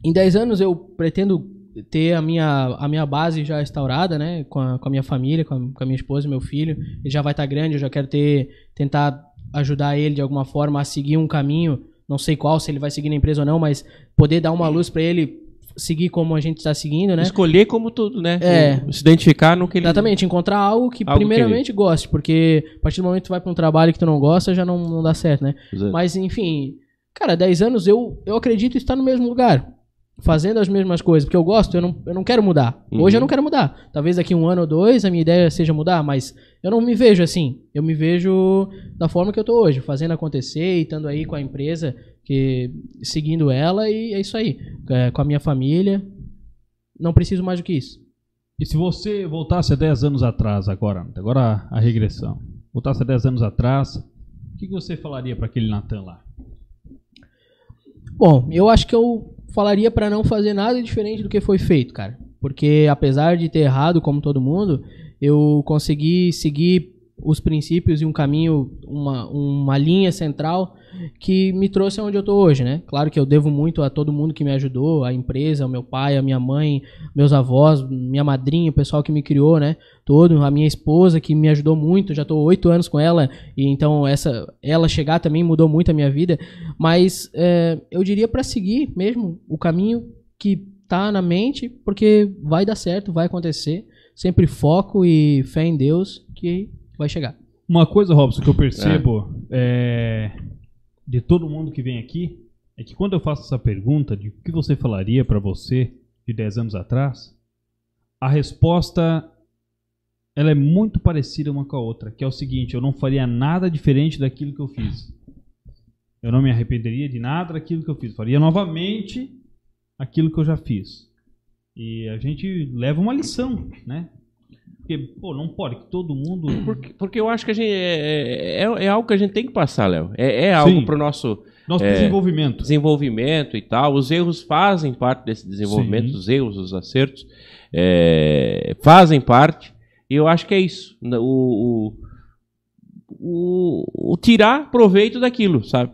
em 10 anos eu pretendo ter a minha, a minha base já instaurada, né? Com a, com a minha família, com a, com a minha esposa e meu filho. Ele já vai estar grande, eu já quero ter, tentar ajudar ele de alguma forma a seguir um caminho, não sei qual, se ele vai seguir na empresa ou não, mas poder dar uma luz para ele seguir como a gente está seguindo, né? Escolher como tudo, né? É. Se identificar no que ele. Exatamente, encontrar algo que Algo que primeiramente goste, porque a partir do momento que tu vai pra um trabalho que tu não gosta, já não, não dá certo, né? Exato. Mas, enfim, cara, 10 anos eu, eu acredito estar no mesmo lugar, fazendo as mesmas coisas, porque eu gosto, eu não, eu não quero mudar. Uhum. Hoje eu não quero mudar. Talvez daqui um ano ou dois a minha ideia seja mudar, mas eu não me vejo assim. Eu me vejo da forma que eu tô hoje, fazendo acontecer e estando aí com a empresa, que, seguindo ela e é isso aí. É, com a minha família. Não preciso mais do que isso. E se você voltasse a 10 anos atrás agora, agora a regressão, voltasse a 10 anos atrás, o que, que você falaria para aquele Natan lá? Bom, eu acho que eu falaria pra não fazer nada diferente do que foi feito, cara. Porque apesar de ter errado como todo mundo, eu consegui seguir os princípios e um caminho, uma, uma linha central que me trouxe aonde eu tô hoje, né? Claro que eu devo muito a todo mundo que me ajudou, a empresa, o meu pai, a minha mãe, meus avós, minha madrinha, o pessoal que me criou, né? Todo, a minha esposa que me ajudou muito, já tô oito anos com ela e então essa, ela chegar também mudou muito a minha vida. Mas é, eu diria pra seguir mesmo o caminho que tá na mente, porque vai dar certo, vai acontecer. Sempre foco e fé em Deus que vai chegar. Uma coisa, Robson, que eu percebo é, de todo mundo que vem aqui é que quando eu faço essa pergunta de o que você falaria para você de 10 anos atrás, a resposta ela é muito parecida uma com a outra, que é o seguinte, eu não faria nada diferente daquilo que eu fiz. Eu não me arrependeria de nada daquilo que eu fiz. Faria novamente aquilo que eu já fiz. E a gente leva uma lição, né? Porque, pô, não pode que todo mundo *clears throat* Porque, porque eu acho que a gente. É, é, é algo que a gente tem que passar, Léo. É, é algo Sim. pro nosso Nosso É. desenvolvimento. desenvolvimento e tal. Os erros fazem parte desse desenvolvimento, Sim. os erros, os acertos, é, fazem parte. E eu acho que é isso. O, o, o, o tirar proveito daquilo, sabe?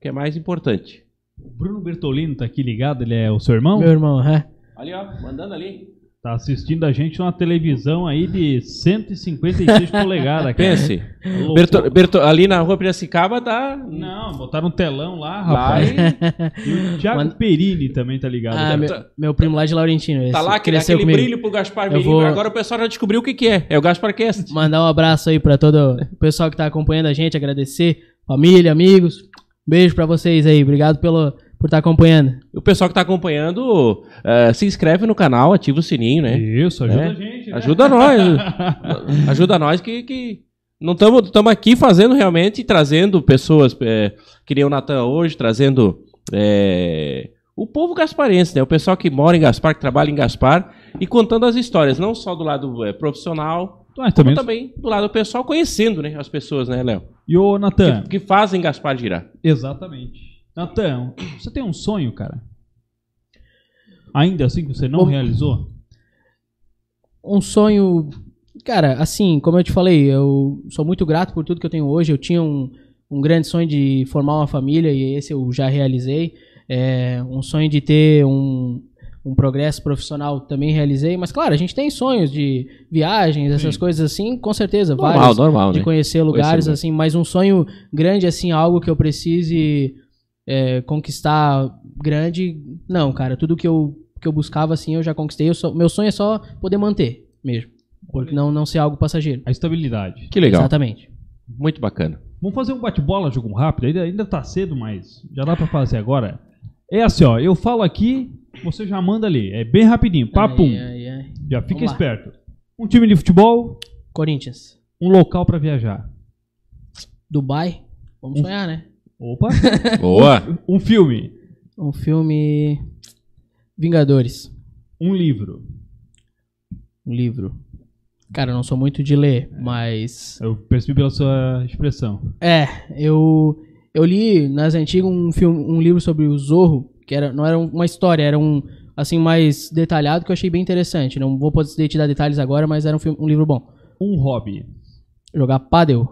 Que é mais importante. Bruno Bertolino tá aqui ligado, ele é o seu irmão? Meu irmão, é. Ali, ó, mandando ali. Tá assistindo a gente numa televisão aí de 156 polegadas, cara. Pense. Louco. Berto- Berto- ali na rua Piracicaba tá. Não, botaram um telão lá, Lá rapaz. e- E o Thiago Manda- Perini também tá ligado. Ah, meu, meu primo lá de Laurentino. Tá esse lá aquele, cresceu aquele comigo. brilho pro Gaspar Menino. vou- Agora o pessoal já descobriu o que, que é. É o Gaspar Cast. Mandar um abraço aí pra todo o pessoal que tá acompanhando a gente, agradecer, família, amigos. Beijo pra vocês aí, obrigado pelo, por estar acompanhando. O pessoal que tá acompanhando, eh, se inscreve no canal, ativa o sininho, né? Isso, ajuda É. a gente. né? Ajuda nós. *laughs* ajuda nós que, que não estamos aqui fazendo realmente, trazendo pessoas, é, que nem o Natan hoje, trazendo é, o povo gasparense, né? O pessoal que mora em Gaspar, que trabalha em Gaspar, e contando as histórias, não só do lado é, profissional, Mas como também. também do lado pessoal, conhecendo né, as pessoas, né, Léo? E ô, Natan, Que, que fazem Gaspar girar. exatamente. Natan, você tem um sonho, cara? Ainda assim que você não Bom- realizou? Um sonho. Cara, assim, como eu te falei, eu sou muito grato por tudo que eu tenho hoje. Eu tinha um, um grande sonho de formar uma família e esse eu já realizei. É, um sonho de ter um, um progresso profissional também realizei. Mas, claro, a gente tem sonhos de viagens, essas Sim. coisas assim, com certeza. Normal, vários. normal, de né? conhecer lugares, lugar. assim, mas um sonho grande, assim, algo que eu precise é, conquistar grande, não, cara, tudo que eu, que eu buscava, assim, eu já conquistei, eu só- meu sonho é só poder manter, mesmo, porque não, não ser algo passageiro. A estabilidade. Que legal. Exatamente. Muito bacana. Vamos fazer um bate-bola, jogo rápido. Ainda, ainda tá cedo, mas já dá pra fazer agora. É assim, ó. Eu falo aqui, você já manda ali. É bem rapidinho. Papum. Ai, ai, ai. Já fica Vamos lá. esperto. Um time de futebol, Corinthians. um local pra viajar. Dubai. Vamos sonhar, né? Opa. *laughs* Boa. um filme. Um filme... Vingadores. Um livro. Um livro. Cara, eu não sou muito de ler, mas... Eu percebi pela sua expressão. É, eu eu li nas antigas um filme, um livro sobre o Zorro, que era não era uma história, era um assim mais detalhado que eu achei bem interessante. Não vou poder te dar detalhes agora, mas era um, filme, um livro bom. Um hobby. Jogar Paddle,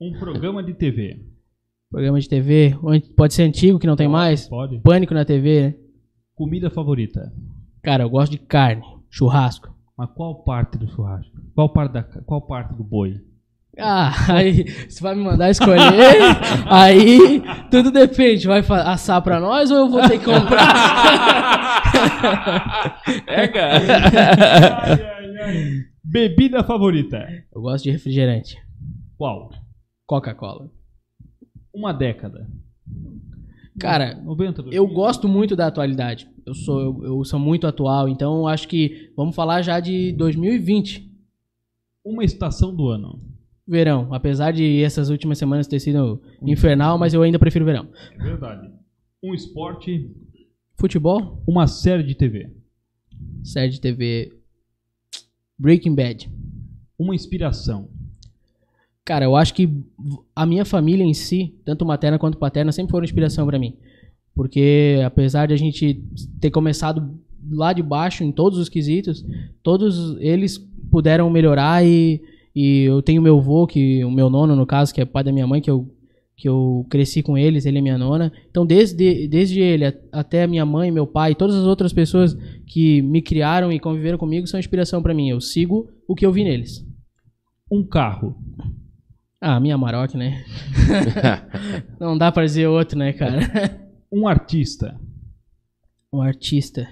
Um programa de TV. Programa de TV, pode ser antigo que não tem mais. Pode. Pânico na TV, né? Comida favorita. Cara, eu gosto de carne, churrasco. Mas qual parte do churrasco? Qual parte, da, qual parte do boi? Ah, *laughs* aí você vai me mandar escolher, *laughs* aí tudo depende, vai assar pra nós ou eu vou ter que comprar? *laughs* É, cara. Bebida favorita. Eu gosto de refrigerante, Qual? Coca-Cola. Uma década. Cara, 90 Eu gosto muito da atualidade. Eu sou, eu, eu sou muito atual, então acho que vamos falar já de 2020, Uma estação do ano. verão. Apesar de essas últimas semanas ter sido infernal, mas eu ainda prefiro verão. É verdade. Um esporte. Futebol, Uma série de TV. série de TV, Breaking Bad. Uma inspiração. Cara, eu acho que a minha família em si, tanto materna quanto paterna, sempre foram inspiração pra mim. Porque apesar de a gente ter começado lá de baixo em todos os quesitos, todos eles puderam melhorar e, e eu tenho meu avô, que o meu nono no caso, que é pai da minha mãe, que eu que eu cresci com eles, ele é minha nona. Então desde desde ele até minha mãe, meu pai, todas as outras pessoas que me criaram e conviveram comigo são inspiração pra mim. Eu sigo o que eu vi neles. Um carro. Ah, minha Amarok, né? *laughs* Não dá pra dizer outro, né, cara? Um artista. Um artista.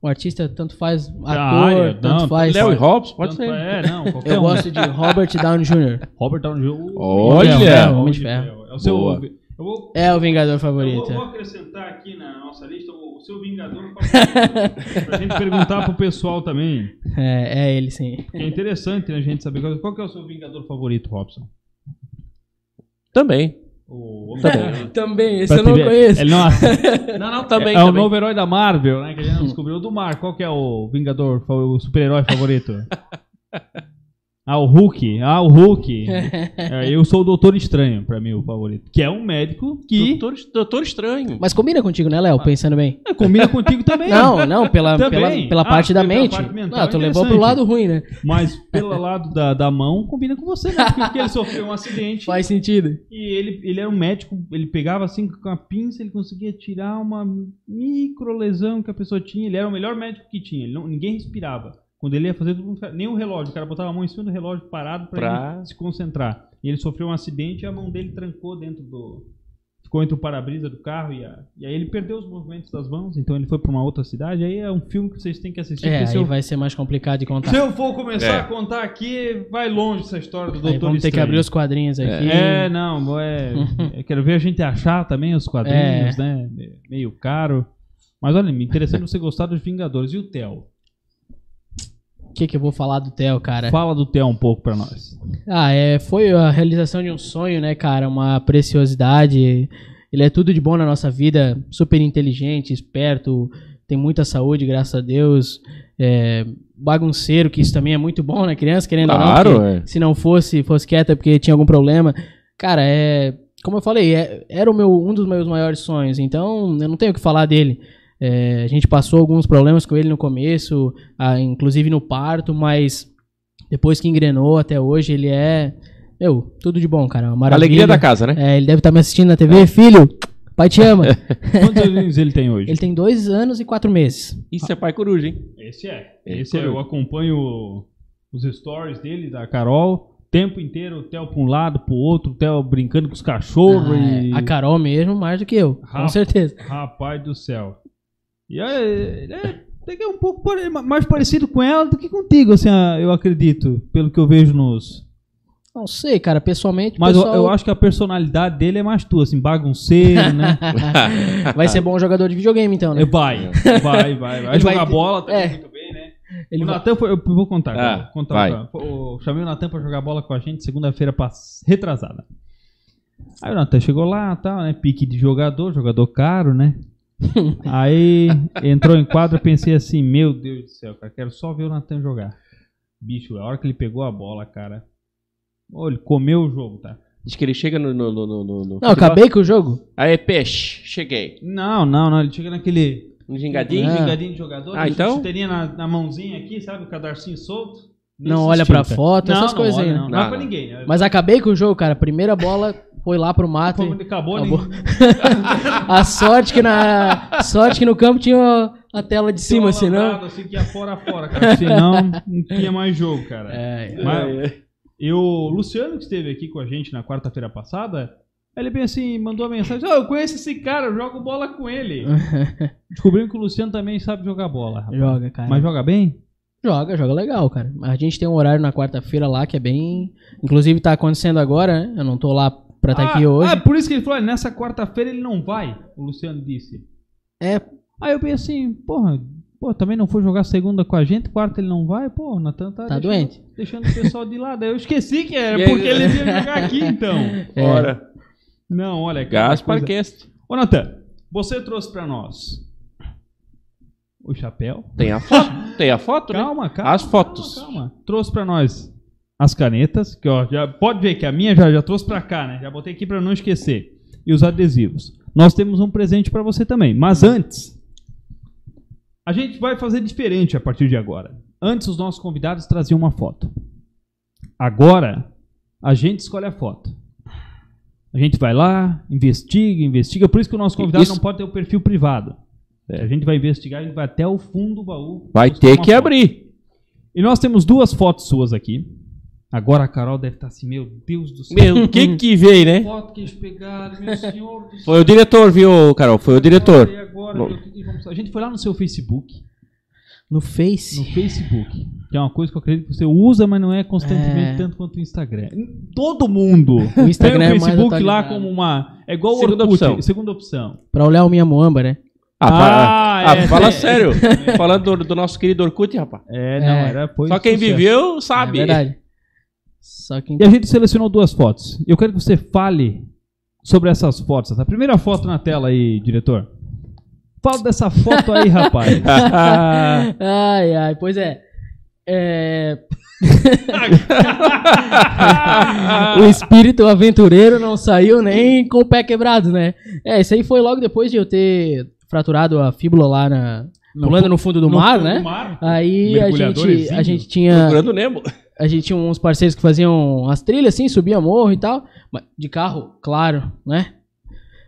O artista tanto faz ator, área, tanto não, faz. Léo e Hobbs, pode ser. É, não, qualquer Eu um. gosto de Robert Downey Jr. *laughs* Robert Downey Jr. Olha! Homem de Ferro, Homem de Ferro. É o seu. Boa. Eu vou, É o Vingador eu favorito. vou, vou acrescentar aqui na nossa lista o, o seu Vingador favorito. *laughs* pra gente perguntar pro pessoal também. É, é ele, sim. É interessante né, a gente saber qual, qual que é o seu Vingador favorito, Robson. Também. O. *laughs* Ferro. Também, esse Pra eu não conheço. Ele não, *laughs* Não, não, também. é o também. novo herói da Marvel, né? Que a gente não descobriu. O do Mar, qual que é o Vingador, o super-herói favorito? Ah, o Hulk. Ah, o Hulk. *laughs* É, eu sou o Doutor Estranho, pra mim, o favorito. Que é um médico que Doutor, doutor Estranho. Mas combina contigo, né, Léo? Pensando bem. É, combina contigo também. Não, não, pela, pela, pela Ah, parte da mente. parte mental Não, tu levou pro lado ruim, né? Mas *laughs* pelo lado da, da mão, combina com você, né? Porque ele sofreu um acidente. Faz sentido. E ele, ele era um médico, ele pegava assim com a pinça, ele conseguia tirar uma micro lesão que a pessoa tinha. Ele era o melhor médico que tinha. Ele não- ninguém respirava. Quando ele ia fazer, todo mundo ficava- nem o relógio. O cara botava a mão em cima do relógio parado ele se concentrar. E ele sofreu um acidente e a mão dele trancou dentro do. Ficou entre o para-brisa do carro e, a- e aí ele perdeu os movimentos das mãos, então ele foi pra uma outra cidade. Aí é um filme que vocês têm que assistir. É, aí eu, vai ser mais complicado de contar. se eu for começar É. a contar aqui, vai longe essa história do Aí Doutor vamos ter que abrir os quadrinhos aqui. É, não, é. eu *laughs* quero ver a gente achar também os quadrinhos, né? Meio caro. Mas olha, me interessante *laughs* você gostar dos Vingadores. E o Theo? Que, que eu vou falar do Theo, cara? Fala do Theo um pouco pra nós. Ah, é, foi a realização de um sonho, né, cara? Uma preciosidade. Ele é tudo de bom na nossa vida, super inteligente, esperto, tem muita saúde, graças a Deus. É, bagunceiro, que isso também é muito bom na criança, querendo ou não. Claro, é. Se não fosse, fosse quieta porque tinha algum problema. Cara, é. Como eu falei, é- era o meu, um dos meus maiores sonhos, então eu não tenho o que falar dele. É, a gente passou alguns problemas com ele no começo, ah, inclusive no parto, mas depois que engrenou até hoje, ele é. Meu, tudo de bom, cara. Uma maravilha. Alegria da casa, né? É, ele deve estar me assistindo na TV. Filho, pai te ama. *laughs* Quantos anos ele tem hoje? ele tem dois anos e quatro meses. Isso é pai coruja, hein? Esse é. É, Esse é. claro. Eu acompanho os stories dele, da Carol. O tempo inteiro, o Theo pra um lado, pro outro, o Theo brincando com os cachorros. Ah, é. e... A Carol mesmo, mais do que eu, com Rapaz. certeza. Rapaz do céu. E é, ele é, é um pouco pare- mais parecido com ela do que contigo, assim, ah, eu acredito, pelo que eu vejo nos. Não sei, cara, pessoalmente. Mas eu, pessoal eu acho que a personalidade dele é mais tua, assim, bagunceiro, né? *laughs* vai ser bom jogador de videogame, então, né? Vai, vai, vai. Vai Ele jogar vai ter- bola também é. muito bem, né? Ele o Natan foi. Eu vou contar, Ah, cara, vou contar. vai. cara. Eu chamei o Natan pra jogar bola com a gente segunda-feira retrasada. Aí o Natan chegou lá tal, né? Pique de jogador, jogador caro, né? Aí entrou em quadra, pensei assim, meu Deus do céu, cara, quero só ver o Natan jogar. Bicho, a hora que ele pegou a bola, cara. ô, ele comeu o jogo, tá? Diz que ele chega no. no, no, no, no Não, futebol. acabei com o jogo. Aí, peixe, cheguei. Não, não, não. Ele chega naquele. Um gingadinho. Ah. Gingadinho de jogador. Ah, então? Chuteirinha na, na mãozinha aqui, sabe? O cadarcinho solto. Não olha pra estilo, foto, cara. essas não, coisas não aí, olha, né? Não, não, Não, é pra não. ninguém. né? Mas acabei com o jogo, cara. Primeira bola foi lá pro mato. Como acabou, Acabou. nem- *laughs* A sorte que na sorte que no campo tinha a tela de cima, senão. lambrada, assim que ia fora fora, cara. Senão não tinha mais jogo, cara. É, Mas, e o Luciano, que esteve aqui com a gente na quarta-feira passada, ele bem assim, mandou uma mensagem: Ó, eu conheço esse cara, eu jogo bola com ele. *laughs* Descobrimos que o Luciano também sabe jogar bola, rapaz. joga, cara. Mas joga bem? Joga, joga legal, cara. A gente tem um horário na quarta-feira lá que é bem. Inclusive tá acontecendo agora, né? Eu não tô lá pra estar aqui ah, hoje. Ah, por isso que ele falou: "Ah, nessa quarta-feira ele não vai, o Luciano disse. É, Aí eu pensei assim, porra, pô, também não foi jogar segunda com a gente, quarta ele não vai, pô, o Natan tá, Tá deixando, doente. deixando o pessoal de lado. Aí eu esqueci que era *laughs* E aí- porque ele ia jogar aqui então. *laughs* É. Ora. Não, olha, cara. Gaspar coisa- Cast. Ô, Natan, você trouxe pra nós o chapéu. Tem a *laughs* foto? Tem a foto, né? Calma, calma. As fotos. Calma, calma. Trouxe pra nós as canetas, que ó, já pode ver que a minha já, já trouxe pra cá, né? Já botei aqui pra não esquecer. E os adesivos. Nós temos um presente pra você também. Mas antes, a gente vai fazer diferente a partir de agora. Antes os nossos convidados traziam uma foto. Agora a gente escolhe a foto. A gente vai lá, investiga, investiga. Por isso que o nosso convidado Isso- não pode ter o perfil privado. É. A gente vai investigar, a gente vai até o fundo do baú. Vai ter que foto. abrir. E nós temos duas fotos suas aqui. Agora a Carol deve estar assim, meu Deus do céu. Meu, o que que veio, né? *laughs* foto que eles pegaram, meu senhor do céu. *laughs* Foi o diretor, viu, Carol? Foi o diretor. E agora, A gente foi lá no seu Facebook, no Face. no Facebook, que é uma coisa que eu acredito que você usa, mas não é constantemente É. tanto quanto o Instagram. Todo mundo *laughs* O Instagram tem é o mais Facebook lá atualizado. como uma... É igual o Segunda Orkut, opção. segunda opção. Pra olhar o minha Moamba, né? Ah, Ah, ah, é. fala *laughs* sério. Falando do, do nosso querido Orkut, rapaz. É, não, É. era... Foi Só quem sucesso. viveu sabe. É verdade. Só que E a gente selecionou duas fotos. Eu quero que você fale sobre essas fotos. A primeira foto na tela aí, diretor. Fala dessa foto aí, rapaz. *laughs* ai, ai, pois é. É... *laughs* o espírito aventureiro não saiu nem com o pé quebrado, né? É, isso aí foi logo depois de eu ter fraturado a fíbula lá na. Pulando no fundo do No mar, fundo né? do mar, Aí a gente, a gente tinha. Procurando Nemo. A gente tinha uns parceiros que faziam as trilhas assim, subia morro e tal. De carro, claro, né?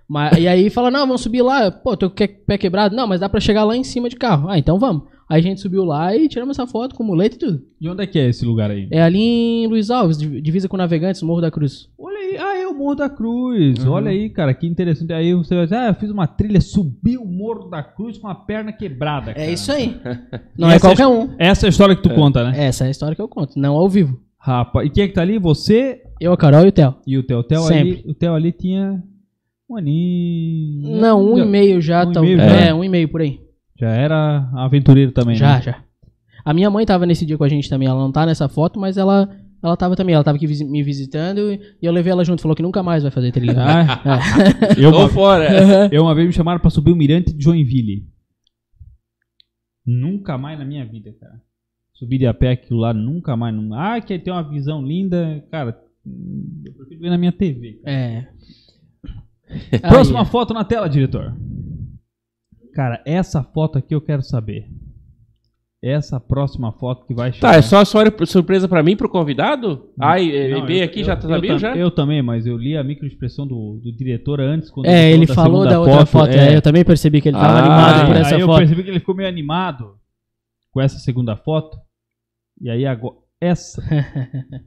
Mas, e aí fala, não, vamos subir lá. Pô, tô com o pé quebrado. Não, mas dá pra chegar lá em cima de carro. Ah, então vamos. Aí a gente subiu lá e tiramos essa foto com muleta e tudo. E onde é que é esse lugar aí? É ali em Luiz Alves, div- divisa com Navegantes, Morro da Cruz. Olha aí, ah, é o Morro da Cruz. Uhum. Olha aí, cara, que interessante. Aí você vai dizer, ah, eu fiz uma trilha, subi o Morro da Cruz com a perna quebrada. cara. É isso aí. *laughs* Não E é qualquer um. Essa é a história que tu conta, né? Essa é a história que eu conto, não ao vivo. Rapaz, e quem é que tá ali? Você Eu, a Carol e o Theo. e o Theo. O Theo Sempre. ali, o Theo ali tinha um aninho. Não, um e meio já. Um e tá- meio é, já? um e meio por aí. Já era aventureiro também, Já, né? já. A minha mãe tava nesse dia com a gente também. Ela não tá nessa foto, mas ela, ela tava também. Ela tava aqui visi- me visitando e eu levei ela junto. Falou que nunca mais vai fazer trilha. Ah, É. *laughs* eu, Tô uma, fora. *laughs* eu uma vez me chamaram pra subir o Mirante de Joinville. Nunca mais na minha vida, cara. Subir de a pé aquilo lá, nunca mais. Não... Ah, que tem uma visão linda. Cara, hum, eu prefiro ver na minha TV. cara. É. Próxima Aí, foto na tela, diretor. Cara, essa foto aqui eu quero saber. Essa próxima foto que vai chegar. Tá, é só sur- surpresa pra mim, pro convidado? Ai, Não, ele veio eu- aqui, eu- já eu sabia já? Eu também, mas eu li a microexpressão do, do diretor antes. Quando É, ele da falou da outra foto. é, eu também percebi que ele tava Ah, animado por essa aí eu foto. percebi que ele ficou meio animado com essa segunda foto. E aí agora. Essa. *laughs*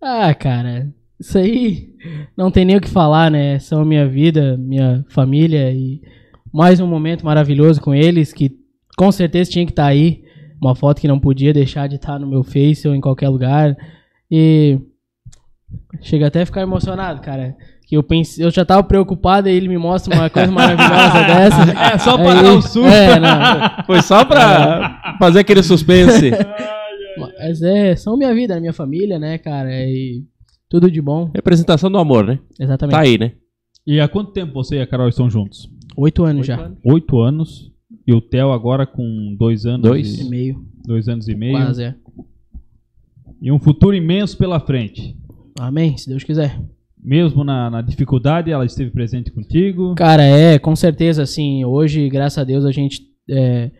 ah, cara. Isso aí não tem nem o que falar, né? São minha vida, minha família e mais um momento maravilhoso com eles que com certeza tinha que estar aí. Uma foto que não podia deixar de estar no meu Face ou em qualquer lugar. E chega até a ficar emocionado, cara. Que eu pensei, eu já tava preocupado e ele me mostra uma coisa maravilhosa *laughs* dessa. É só pra Aí- dar o susto. É, não. Foi só pra fazer aquele suspense. *laughs* Mas é, são minha vida, minha família, né, cara? E tudo de bom. Representação do amor, né? Exatamente. Tá aí, né? E há quanto tempo você e a Carol estão juntos? Oito anos já. Oito anos. E o Theo agora com dois anos. Dois. E E, meio. dois anos e meio. Quase, é. E um futuro imenso pela frente. Amém, se Deus quiser. Mesmo na, na dificuldade, ela esteve presente contigo. Cara, é, com certeza, assim, hoje, graças a Deus, a gente é,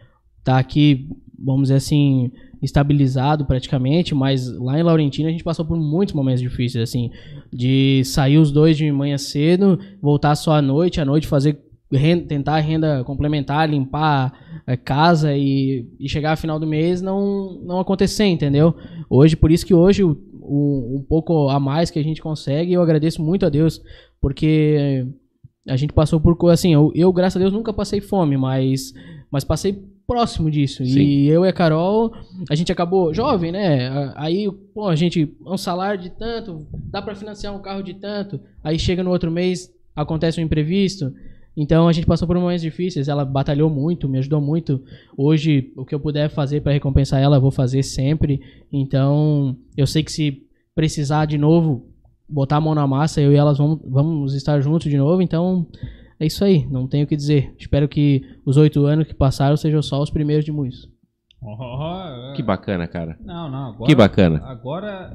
tá aqui, vamos dizer assim, estabilizado praticamente, mas lá em Laurentina a gente passou por muitos momentos difíceis, assim, de sair os dois de manhã cedo, voltar só à noite, à noite fazer, ren- tentar renda complementar, limpar a casa e, e chegar ao final do mês não, não acontecer, entendeu? Hoje, por isso que hoje o, o- um pouco a mais que a gente consegue, eu agradeço muito a Deus, porque a gente passou por co- assim, eu, eu, graças a Deus nunca passei fome, mas mas passei próximo disso. Sim. E eu e a Carol, a gente acabou jovem, né? Aí, pô, a gente um salário de tanto, dá pra financiar um carro de tanto. Aí chega no outro mês, acontece um imprevisto. Então a gente passou por momentos difíceis, ela batalhou muito, me ajudou muito. Hoje, o que eu puder fazer pra recompensar ela, eu vou fazer sempre. Então, eu sei que se precisar de novo, botar a mão na massa, eu e elas vamos, vamos estar juntos de novo. Então, é isso aí, não tenho o que dizer. Espero que os oito anos que passaram sejam só os primeiros de muitos. Oh, Que bacana, cara. Não, não. Agora, Que bacana. Agora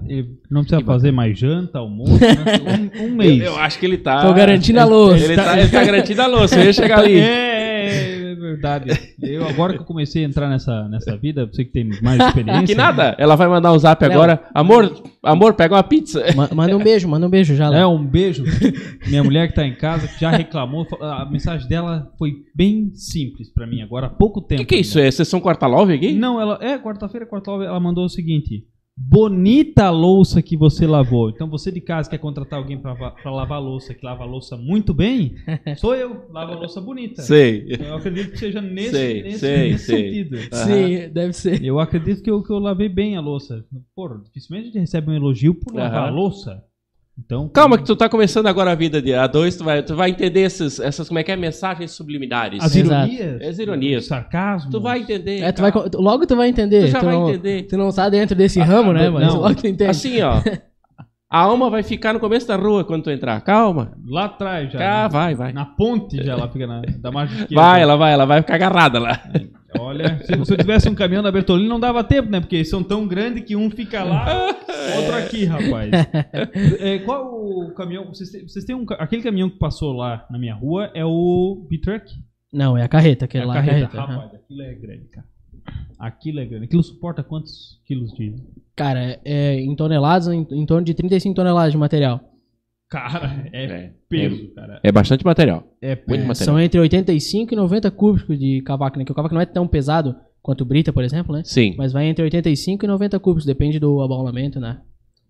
não precisa Que fazer mais janta, almoço, né? um, *laughs* um mês. Eu, eu acho que ele tá. Tô garantindo a louça. Ele tá, ele tá garantindo a louça. Eu ia chegar ali. *laughs* É, é, é verdade. Eu, agora que eu comecei a entrar nessa, nessa vida, você que tem mais *laughs* experiência. Que nada. Ela vai mandar um zap agora. Amor, amor, pega uma pizza. Ma- manda um beijo, manda um beijo já. É, Léo. um beijo. Minha mulher que tá em casa, que já reclamou. A mensagem dela foi bem simples pra mim agora, há pouco O tempo. que, que é isso? É sessão quarta-love aqui? Não, ela. É, quarta-feira, quarta-feira, ela mandou o seguinte. Bonita a louça que você lavou. Então você de casa quer contratar alguém pra lavar a louça, que lava a louça muito bem? *laughs* Sou eu, lavo a louça bonita. Sei. Eu acredito que seja nesse, Sei, nesse, sei, nesse sei. sentido. Sim, deve ser. Eu acredito que eu, que eu lavei bem a louça. Porra, dificilmente a gente recebe um elogio por lavar Aham. a louça. Então. Calma que tu tá começando agora a vida de A2, tu vai, tu vai entender esses, essas, como é que é, mensagens subliminares. As Exato. ironias. As ironias. os sarcasmos. Tu vai entender. É, tu vai, logo tu vai entender. Tu já vai não, entender. Tu não tá dentro desse ramo, né? Mas não. logo tu entende. Assim, ó. *laughs* A alma vai ficar no começo da rua quando tu entrar. Calma. Lá atrás já. Cá, né? vai, vai. Na ponte já, ela fica na, da margem esquerda. Vai, ela vai, ela vai ficar agarrada lá. Ó, Olha, se, se eu tivesse um caminhão da Bertolini não dava tempo, né? Porque eles são tão grandes que um fica lá, outro aqui, rapaz. *laughs* É, qual o caminhão? Vocês têm, vocês têm um, aquele caminhão que passou lá na minha rua é o B-Truck? Não, é a carreta, É aquele a lá. é a carreta. carreta. Rapaz, aquilo é grande, cara. Aquilo é grande. Aquilo suporta quantos quilos de. Cara, é, é em toneladas, em, em torno de 35 toneladas de material. Cara, é, É, peso, cara. É bastante material. É Muito É, material. são entre 85 e 90 cúbicos de cavaco, né? Que o cavaco não é tão pesado quanto o brita, por exemplo, né? Sim. Mas vai entre 85 e 90 cúbicos, depende do abaulamento na,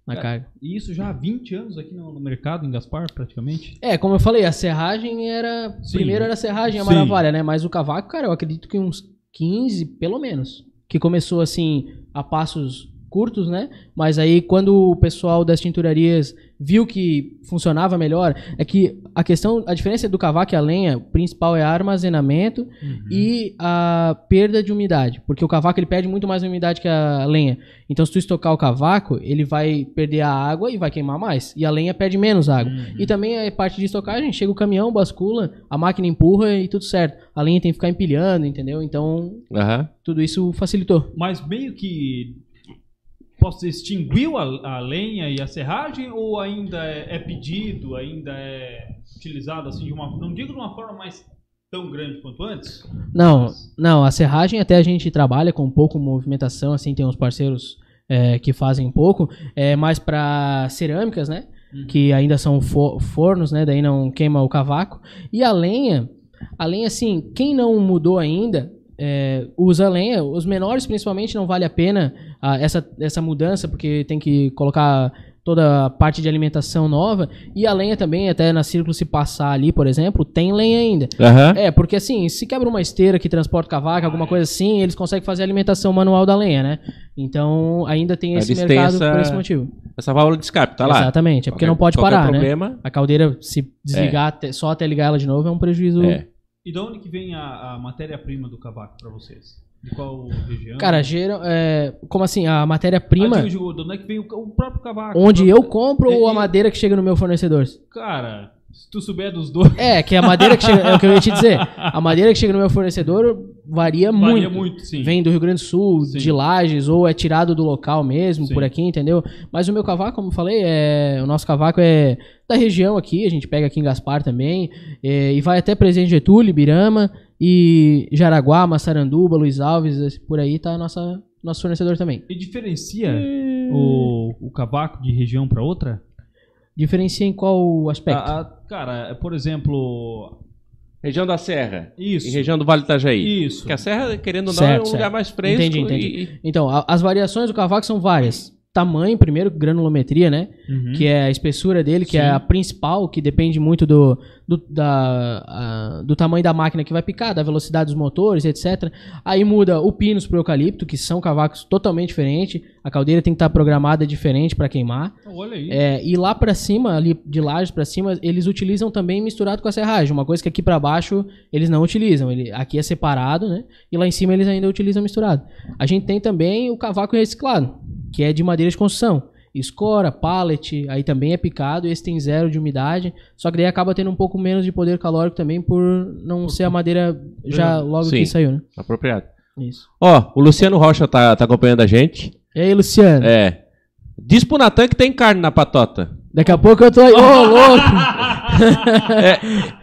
na É. carga. E isso já há 20 anos aqui no, no mercado, em Gaspar, praticamente. É, como eu falei, a serragem era. Sim. Primeiro era a serragem, a Sim. maravilha, né? Mas o cavaco, cara, eu acredito que uns 15, pelo menos. Que começou assim, a passos curtos, né? Mas aí quando o pessoal das tinturarias viu que funcionava melhor, é que a questão, a diferença do cavaco e a lenha, o principal é armazenamento Uhum. e a perda de umidade, porque o cavaco ele perde muito mais umidade que a lenha. Então se tu estocar o cavaco, ele vai perder a água e vai queimar mais, e a lenha perde menos água. Uhum. E também a parte de estocagem, chega o caminhão, bascula, a máquina empurra e tudo certo. A lenha tem que ficar empilhando, entendeu? Então Aham. tudo isso facilitou. Mas meio que. Posso dizer, extinguiu a, a lenha e a serragem ou ainda é, é pedido, ainda é utilizado assim de uma. Não digo de uma forma mais tão grande quanto antes? Não, não, a serragem até a gente trabalha com pouco movimentação, assim, tem uns parceiros é, que fazem pouco, é mais para cerâmicas, né? Uhum. Que ainda são fo- fornos, né? Daí não queima o cavaco. E a lenha, a lenha, assim, quem não mudou ainda, é, usa lenha. Os menores, principalmente, não vale a pena ah, essa, essa mudança, porque tem que colocar toda a parte de alimentação nova. E a lenha também, até na círculo se passar ali, por exemplo, tem lenha ainda. Aham. É, porque assim, se quebra uma esteira que transporta cavaco, alguma coisa assim, eles conseguem fazer a alimentação manual da lenha, né? Então ainda tem esse Eles mercado essa- por esse motivo. Essa válvula de escape, tá lá. Exatamente, é porque Qualquer- não pode parar, né? problema, A caldeira, se desligar até- só até ligar ela de novo, é um prejuízo. É. E de onde que vem a, a matéria-prima do cavaco para vocês? De qual região? Cara, geral, é, como assim, a matéria-prima, Ah, de onde é que vem o, o próprio cavaco? onde O eu próprio- compro ou a madeira que chega no meu fornecedor? Cara, se tu souber dos dois. É, que a madeira que chega, é o que eu ia te dizer. A madeira que chega no meu fornecedor varia, Varia muito. muito, sim. Vem do Rio Grande do Sul, Sim. de Lages, ou é tirado do local mesmo, Sim. por aqui, entendeu? Mas o meu cavaco, como eu falei, é, o nosso cavaco é da região aqui, a gente pega aqui em Gaspar também, é, e vai até Presidente Getúlio, Ibirama, e Jaraguá, Massaranduba, Luiz Alves, por aí tá nossa, nosso fornecedor também. E diferencia o, o cavaco de região para outra? Diferencia em qual aspecto? A- a- cara, por exemplo. Região da Serra. Isso. E região do Vale do Itajaí. Isso. Porque a Serra, querendo ou não, Certo, é um lugar certo. mais fresco. Entendi, entendi. e- Então, a- as variações do cavaco são várias. Tamanho, primeiro, granulometria, né? Uhum. que é a espessura dele, que Sim. é a principal, que depende muito do, do, da, a- do tamanho da máquina que vai picar, da velocidade dos motores, etc. Aí muda o pinus pro eucalipto, que são cavacos totalmente diferentes. A caldeira tem que estar programada diferente para queimar. Olha aí. É, e lá pra cima, ali de lajes pra cima, eles utilizam também misturado com a serragem. Uma coisa que aqui pra baixo eles não utilizam. Ele, aqui é separado, né? E lá em cima eles ainda utilizam misturado. A gente tem também o cavaco reciclado, que é de madeira de construção. Escora, pallet, aí também é picado, esse tem zero de umidade, só que daí acaba tendo um pouco menos de poder calórico também por não ser a madeira já logo Sim. que saiu, né? Apropriado. Isso. Ó, o Luciano Rocha tá, tá acompanhando a gente. E aí, Luciano? É. Diz pro Natan que tem carne na patota. Daqui a pouco eu tô aí. Ô, *laughs* louco!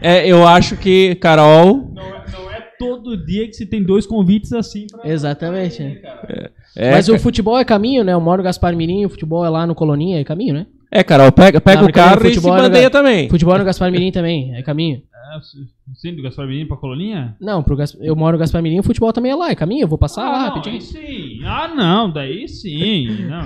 É, eu acho que Carol. Não, é, não é todo dia que se tem dois convites assim pra. Exatamente. pra né? ele, cara. É, Mas o futebol é caminho, né? Eu moro no Gaspar Mirim, o futebol é lá no Coloninha, é caminho, né? é, Carol, pega, pega Não, o carro e se futebol é bandeia também. Futebol no Gaspar Mirim também, é caminho. É, sim, do Gaspar Menino pra Coloninha? Não, pro eu moro no Gaspar Mirim, o futebol também é lá, é caminho, eu vou passar lá não, rapidinho. aí sim. Ah, não, daí sim. Não,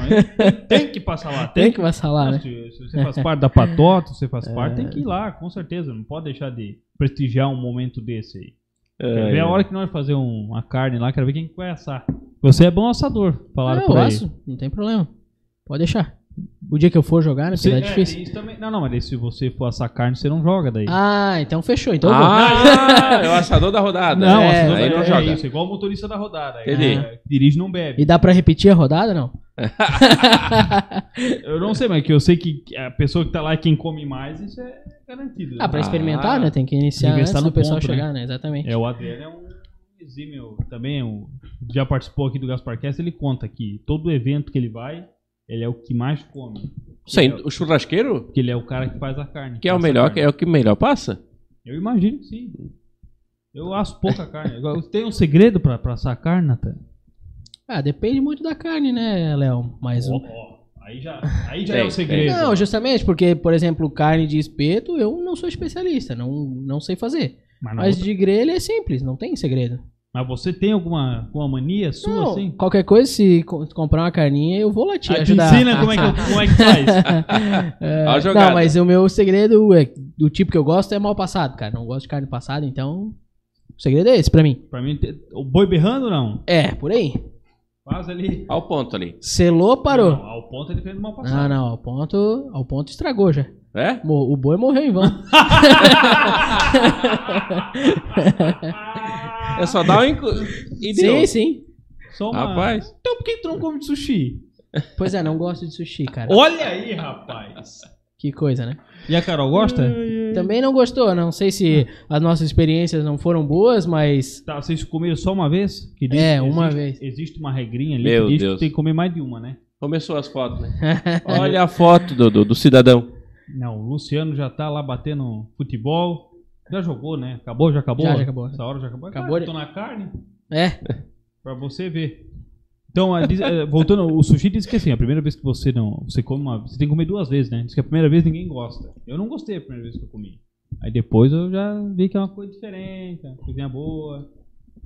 tem que passar lá. *laughs* Tem que passar lá, né? se, se você faz parte da patota, se você faz *laughs* parte, tem que ir lá, com certeza. Não pode deixar de prestigiar um momento desse aí. Quero É, ver a hora que nós fazer um- uma carne lá, quero ver quem que vai assar. Você é bom assador, falaram Ah, por eu aí. asso, não tem problema. Pode deixar. O dia que eu for jogar, né? Porque Você- tá é, difícil. isso também- não, não, mas se você for assar carne, você não joga daí. Ah, então fechou. Então eu vou. Ah, *laughs* é o assador da rodada. não, é, assador aí é, não é joga. isso, igual o motorista da rodada. Entendi. É, dirige não bebe. E dá pra repetir a rodada, não? *laughs* Eu não sei, mas que eu sei que a pessoa que tá lá é quem come mais, isso é garantido. né? Ah, pra Ah. experimentar, né? Tem que iniciar antes estar do no pessoal ponto, né? chegar, né? Exatamente. É, o Adriano é um Exímio também, o- já participou aqui do Gasparcast, ele conta que todo evento que ele vai, ele é o que mais come. Ele é- o churrasqueiro, Porque ele é o cara que faz a carne. que é o melhor, é o que melhor passa? Eu imagino que sim. Eu asso pouca carne. Agora, Tem um segredo pra, pra assar carne, Natan? Ah, depende muito da carne, né, Léo? Mas. Ó, ó, aí já, aí já Tem, é o segredo. Não, justamente porque, por exemplo, carne de espeto, eu não sou especialista, não, não sei fazer. Mas, Mas outra- de grelha é simples, não tem segredo. mas você tem alguma, alguma mania sua Não, assim? Qualquer coisa, se co- comprar uma carninha, eu vou lá te Ah, te ajudar. ensina como é, que, *laughs* como é que faz. É, não, mas o meu segredo é, do tipo que eu gosto é mal passado, cara. Não gosto de carne passada, então. O segredo é esse pra mim. pra mim, te- o boi berrando não. É, por aí. Faz ali. Ao ponto ali. Selou, parou. Não, ao ponto diferente do mal Não, passado. não, ao ponto, ao ponto estragou já. É? O boi morreu em vão. É só dar um e sim, deu. sim. Só uma... Rapaz. Então por que tu não come de sushi? Pois é, não gosto de sushi, cara. Olha aí, rapaz. Que coisa, né? E a Carol gosta? Também não gostou. Não sei se as nossas experiências não foram boas, mas. Tá, vocês comeram só uma vez? Que É, uma existe, vez. Existe uma regrinha ali Meu que diz Deus. que tem que comer mais de uma, né? Começou as fotos, né? *laughs* Olha a foto do, do, do cidadão. Não, o Luciano já tá lá batendo futebol. Já jogou, né? Acabou, já acabou? Já, já acabou. Essa hora já acabou. Acabou Ah, de- tô na carne. É. Pra você ver. Então, a- *laughs* eh, voltando, o sushi diz que assim, a primeira vez que você não. Você come uma. Você tem que comer duas vezes, né? Diz que a primeira vez ninguém gosta. Eu não gostei a primeira vez que eu comi. Aí depois eu já vi que é uma coisa diferente, uma coisinha boa.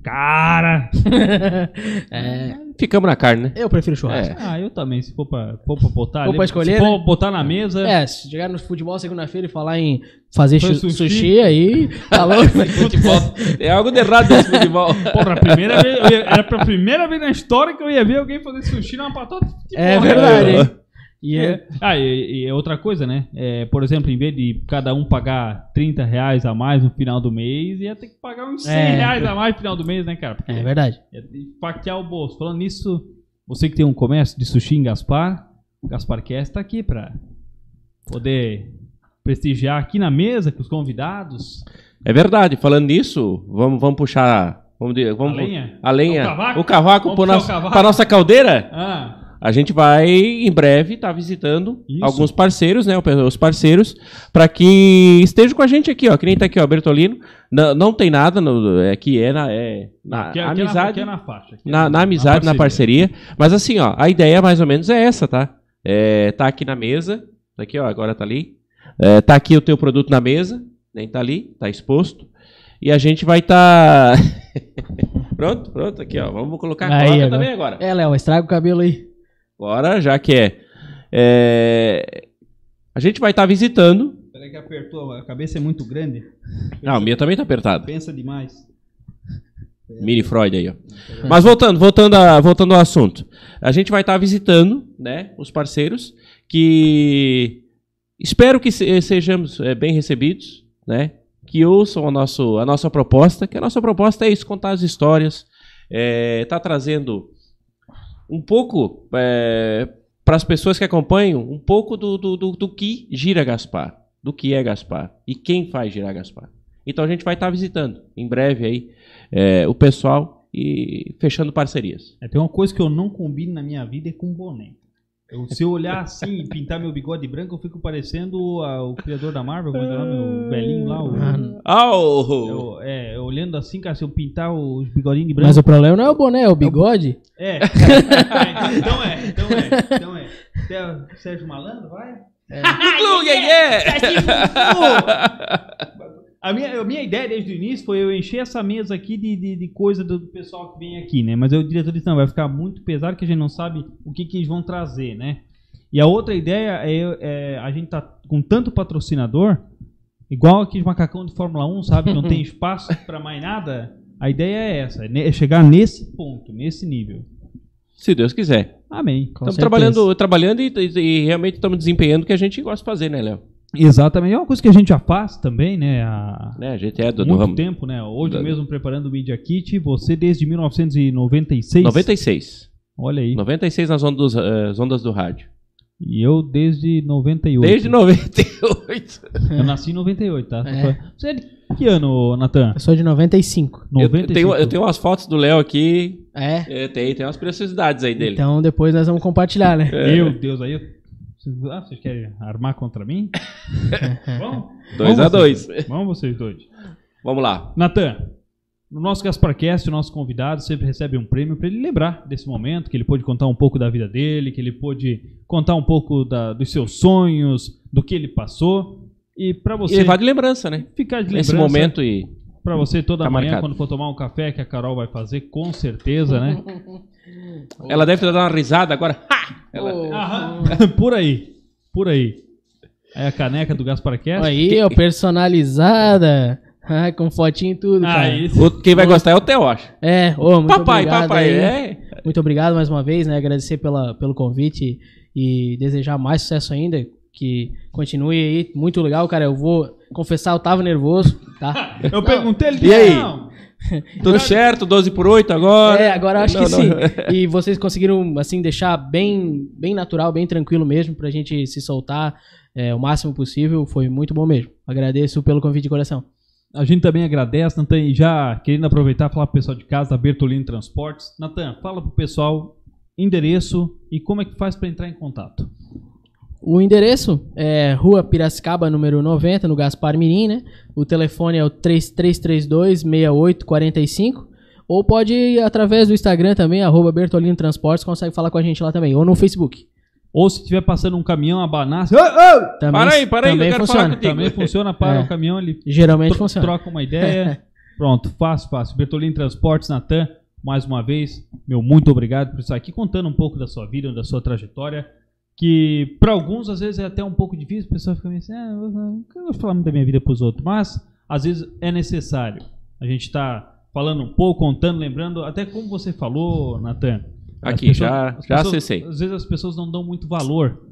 Cara! *laughs* É, Ficamos na carne, né? eu prefiro churrasco. Ah, eu também, se for pra, for pra botar For ali, pra escolher, se for né? botar na mesa. É, se chegar no futebol segunda-feira e falar em fazer chu- sushi. sushi. aí, tá *laughs* louco? Futebol. É algo de errado nesse futebol. Porra, a primeira vez, ia- era pra primeira vez na história que eu ia ver alguém fazer sushi numa patota. É né? verdade, É. E é- É. Ah, e, e é outra coisa, né? É, por exemplo, em vez de cada um pagar 30 reais a mais no final do mês, ia ter que pagar uns 100 É. reais a mais no final do mês, né, cara? Porque é verdade. ia ter que paquear o bolso. Falando nisso, você que tem um comércio de sushi em Gaspar, o Gaspar Cast tá aqui pra poder prestigiar aqui na mesa com os convidados. É verdade. Falando nisso, vamos, vamos puxar. Vamos, vamos, A lenha? A lenha. O cavaco? O cavaco o nossa, cavaco? pra nossa caldeira. Ah, A gente vai, em breve, estar visitando Isso. alguns parceiros, né? Os parceiros, para que estejam com a gente aqui, ó. Que nem tá aqui, ó, Bertolino. Não, não tem nada, no, é que é na, é, na aqui, aqui é na, amizade. aqui é na faixa. é na, na amizade, na parceria. Mas assim, ó, a ideia mais ou menos é essa, tá? É, tá aqui na mesa, tá aqui, ó, agora tá ali. É, tá aqui o teu produto na mesa, nem tá ali, tá exposto. E a gente vai tá *laughs* Pronto, pronto, aqui, ó. Vamos colocar a Aí, coloca agora. também agora. É, Léo, estraga o cabelo aí. Agora, já que é, é, a gente vai estar visitando. Peraí que apertou, a cabeça é muito grande. Ah, o minha também tá apertado. Pensa demais. Mini Freud aí, ó. Mas voltando, voltando, a- voltando ao assunto. A gente vai estar visitando, né, os parceiros que espero que se- sejamos é, bem recebidos, né? Que ouçam a, nosso, a nossa proposta, que a nossa proposta é isso, contar as histórias, é, tá trazendo um pouco para as pessoas que acompanham, um pouco do, do, do, do que gira Gaspar, do que é Gaspar e quem faz girar Gaspar. Então a gente vai estar visitando em breve aí é, o pessoal e fechando parcerias. É, tem uma coisa que eu não combino na minha vida é com boné. Eu- se eu olhar assim e pintar meu bigode branco, eu fico parecendo a- o criador da Marvel, como é que é o nome? O velhinho lá. O, Ah, Oh! eu- é, eu olhando assim, cara, se eu pintar os bigodinhos de branco. Mas o problema não é o boné, é o bigode. É. Ah, então é, então é, então é. Até o Sérgio Malandro, vai? *laughs* Clube, yeah! *laughs* *laughs* A minha, a minha ideia desde o início foi eu encher essa mesa aqui de, de, de coisa do pessoal que vem aqui, né? Mas aí o diretor disse, não, vai ficar muito pesado que a gente não sabe o que, que eles vão trazer, né? E a outra ideia é, é a gente tá com tanto patrocinador, igual aqueles macacão de Fórmula 1, sabe? Que não tem *laughs* espaço para mais nada. A ideia é essa, é é chegar nesse ponto, nesse nível. Se Deus quiser. Amém. Com Estamos certeza. trabalhando, trabalhando e, e- e realmente estamos desempenhando o que a gente gosta de fazer, né, Léo? Exatamente. É uma coisa que a gente já faz também, né? A, Né, a gente é do, do muito ramo. tempo, né? Hoje Da- mesmo preparando o Media Kit, você desde 1996. 96. Olha aí. 96 nas ondas, dos, as ondas do rádio. E eu desde 98. Desde 98. *laughs* Eu nasci em 98, tá? É. Você é de que ano, Natan? Eu sou de 95. Eu 95. tenho, eu tenho umas fotos do Léo aqui. É. É, tem, tem umas preciosidades aí dele. Então depois nós vamos compartilhar, né? Meu Deus, aí. Ah, vocês querem armar contra mim? *laughs* Vamos? 2 a Vamos 2 vocês- Vamos vocês dois. Vamos lá. Natan, no nosso Gasparcast, o nosso convidado sempre recebe um prêmio para ele lembrar desse momento, que ele pôde contar um pouco da vida dele, que ele pôde contar um pouco da- dos seus sonhos, do que ele passou. E para E você levar de lembrança, né? ficar de Nesse lembrança, momento e. para você toda Tá manhã, marcado. quando for tomar um café, que a Carol vai fazer, com certeza, né? *laughs* Ela deve ter dado uma risada agora. Ha! Ela- Aham. *laughs* por aí, por aí. Aí a caneca do Gasparcast. Aí, ó, personalizada. Ai, com fotinho e tudo, cara. Aí, O- Quem vai gostar é o Theo, acho. É, ô, muito Papai, obrigado papai, aí. é. Muito obrigado mais uma vez, né? Agradecer pela, pelo convite e desejar mais sucesso ainda. Que continue aí. Muito legal, cara. Eu vou confessar, eu tava nervoso, tá? *laughs* eu perguntei ele. E aí? Não. *laughs* Tudo certo, 12 por 8 agora. É, agora eu acho Não, que não. sim. *laughs* E vocês conseguiram, assim, deixar bem, bem natural, bem tranquilo mesmo, pra gente se soltar é, o máximo possível. Foi muito bom mesmo. Agradeço pelo convite de coração. A gente também agradece, Natan, e já querendo aproveitar e falar pro pessoal de casa da Bertolini Transportes. Natan, fala pro pessoal endereço e como é que faz para entrar em contato. O endereço é Rua Piracicaba, número 90, no Gaspar Mirim, né? O telefone é o 3332-6845. Ou pode ir através do Instagram também, arroba Bertolino Transportes, consegue falar com a gente lá também. Ou no Facebook. Ou se estiver passando um caminhão, abanar, Ô, ô! Também, Para aí, para aí, também eu quero funciona. falar contigo. também *laughs* funciona para É. o caminhão, ele Geralmente tro- funciona. troca uma ideia. *laughs* Pronto, fácil, fácil. Bertolini Transportes, Natan, mais uma vez, meu muito obrigado por estar aqui contando um pouco da sua vida, da sua trajetória. Que para alguns às vezes é até um pouco difícil, o pessoal fica meio assim, ah, eu vou falar muito da minha vida para os outros, mas às vezes é necessário. A gente está falando um pouco, contando, lembrando, até como você falou, Natan. Aqui, já- as já pessoas- acessei. Às vezes as pessoas não dão muito valor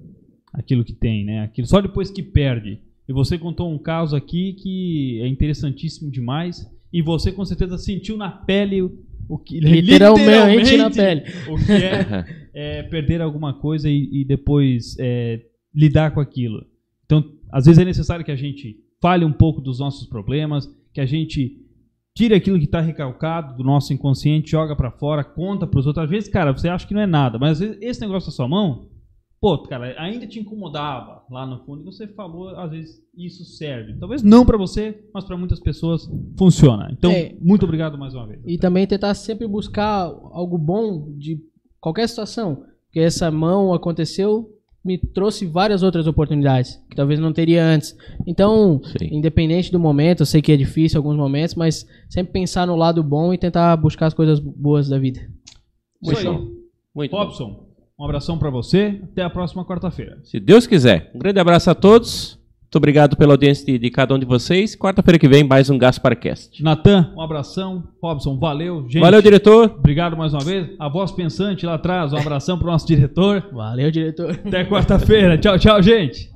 àquilo que tem, né? Aquilo, só depois que perde. E você contou um caso aqui que é interessantíssimo demais. E você com certeza sentiu na pele o, o que Literalmente na pele. o que é, *laughs* é perder alguma coisa e, e depois é, lidar com aquilo. Então, às vezes é necessário que a gente fale um pouco dos nossos problemas, que a gente tire aquilo que está recalcado do nosso inconsciente, joga para fora, conta para os outros. Às vezes, cara, você acha que não é nada, mas às vezes esse negócio na sua mão, pô, cara, ainda te incomodava lá no fundo. E você falou, às vezes isso serve. Talvez não para você, mas para muitas pessoas funciona. Então, É. muito obrigado mais uma vez. E também tentar sempre buscar algo bom de qualquer situação. Porque essa mão aconteceu, me trouxe várias outras oportunidades que talvez não teria antes. Então, Sim. independente do momento, eu sei que é difícil alguns momentos, mas sempre pensar no lado bom e tentar buscar as coisas boas da vida. Isso Muito aí. bom. Muito bom. Um abração pra você. Até a próxima quarta-feira. Se Deus quiser. Um grande abraço a todos. Muito obrigado pela audiência de, de cada um de vocês. Quarta-feira que vem, mais um Gasparcast. Natan, um abração. Robson, valeu. Gente, Valeu, diretor. obrigado mais uma vez. A voz pensante lá atrás, um abração pro nosso diretor. Valeu, diretor. Até quarta-feira. Tchau, tchau, gente.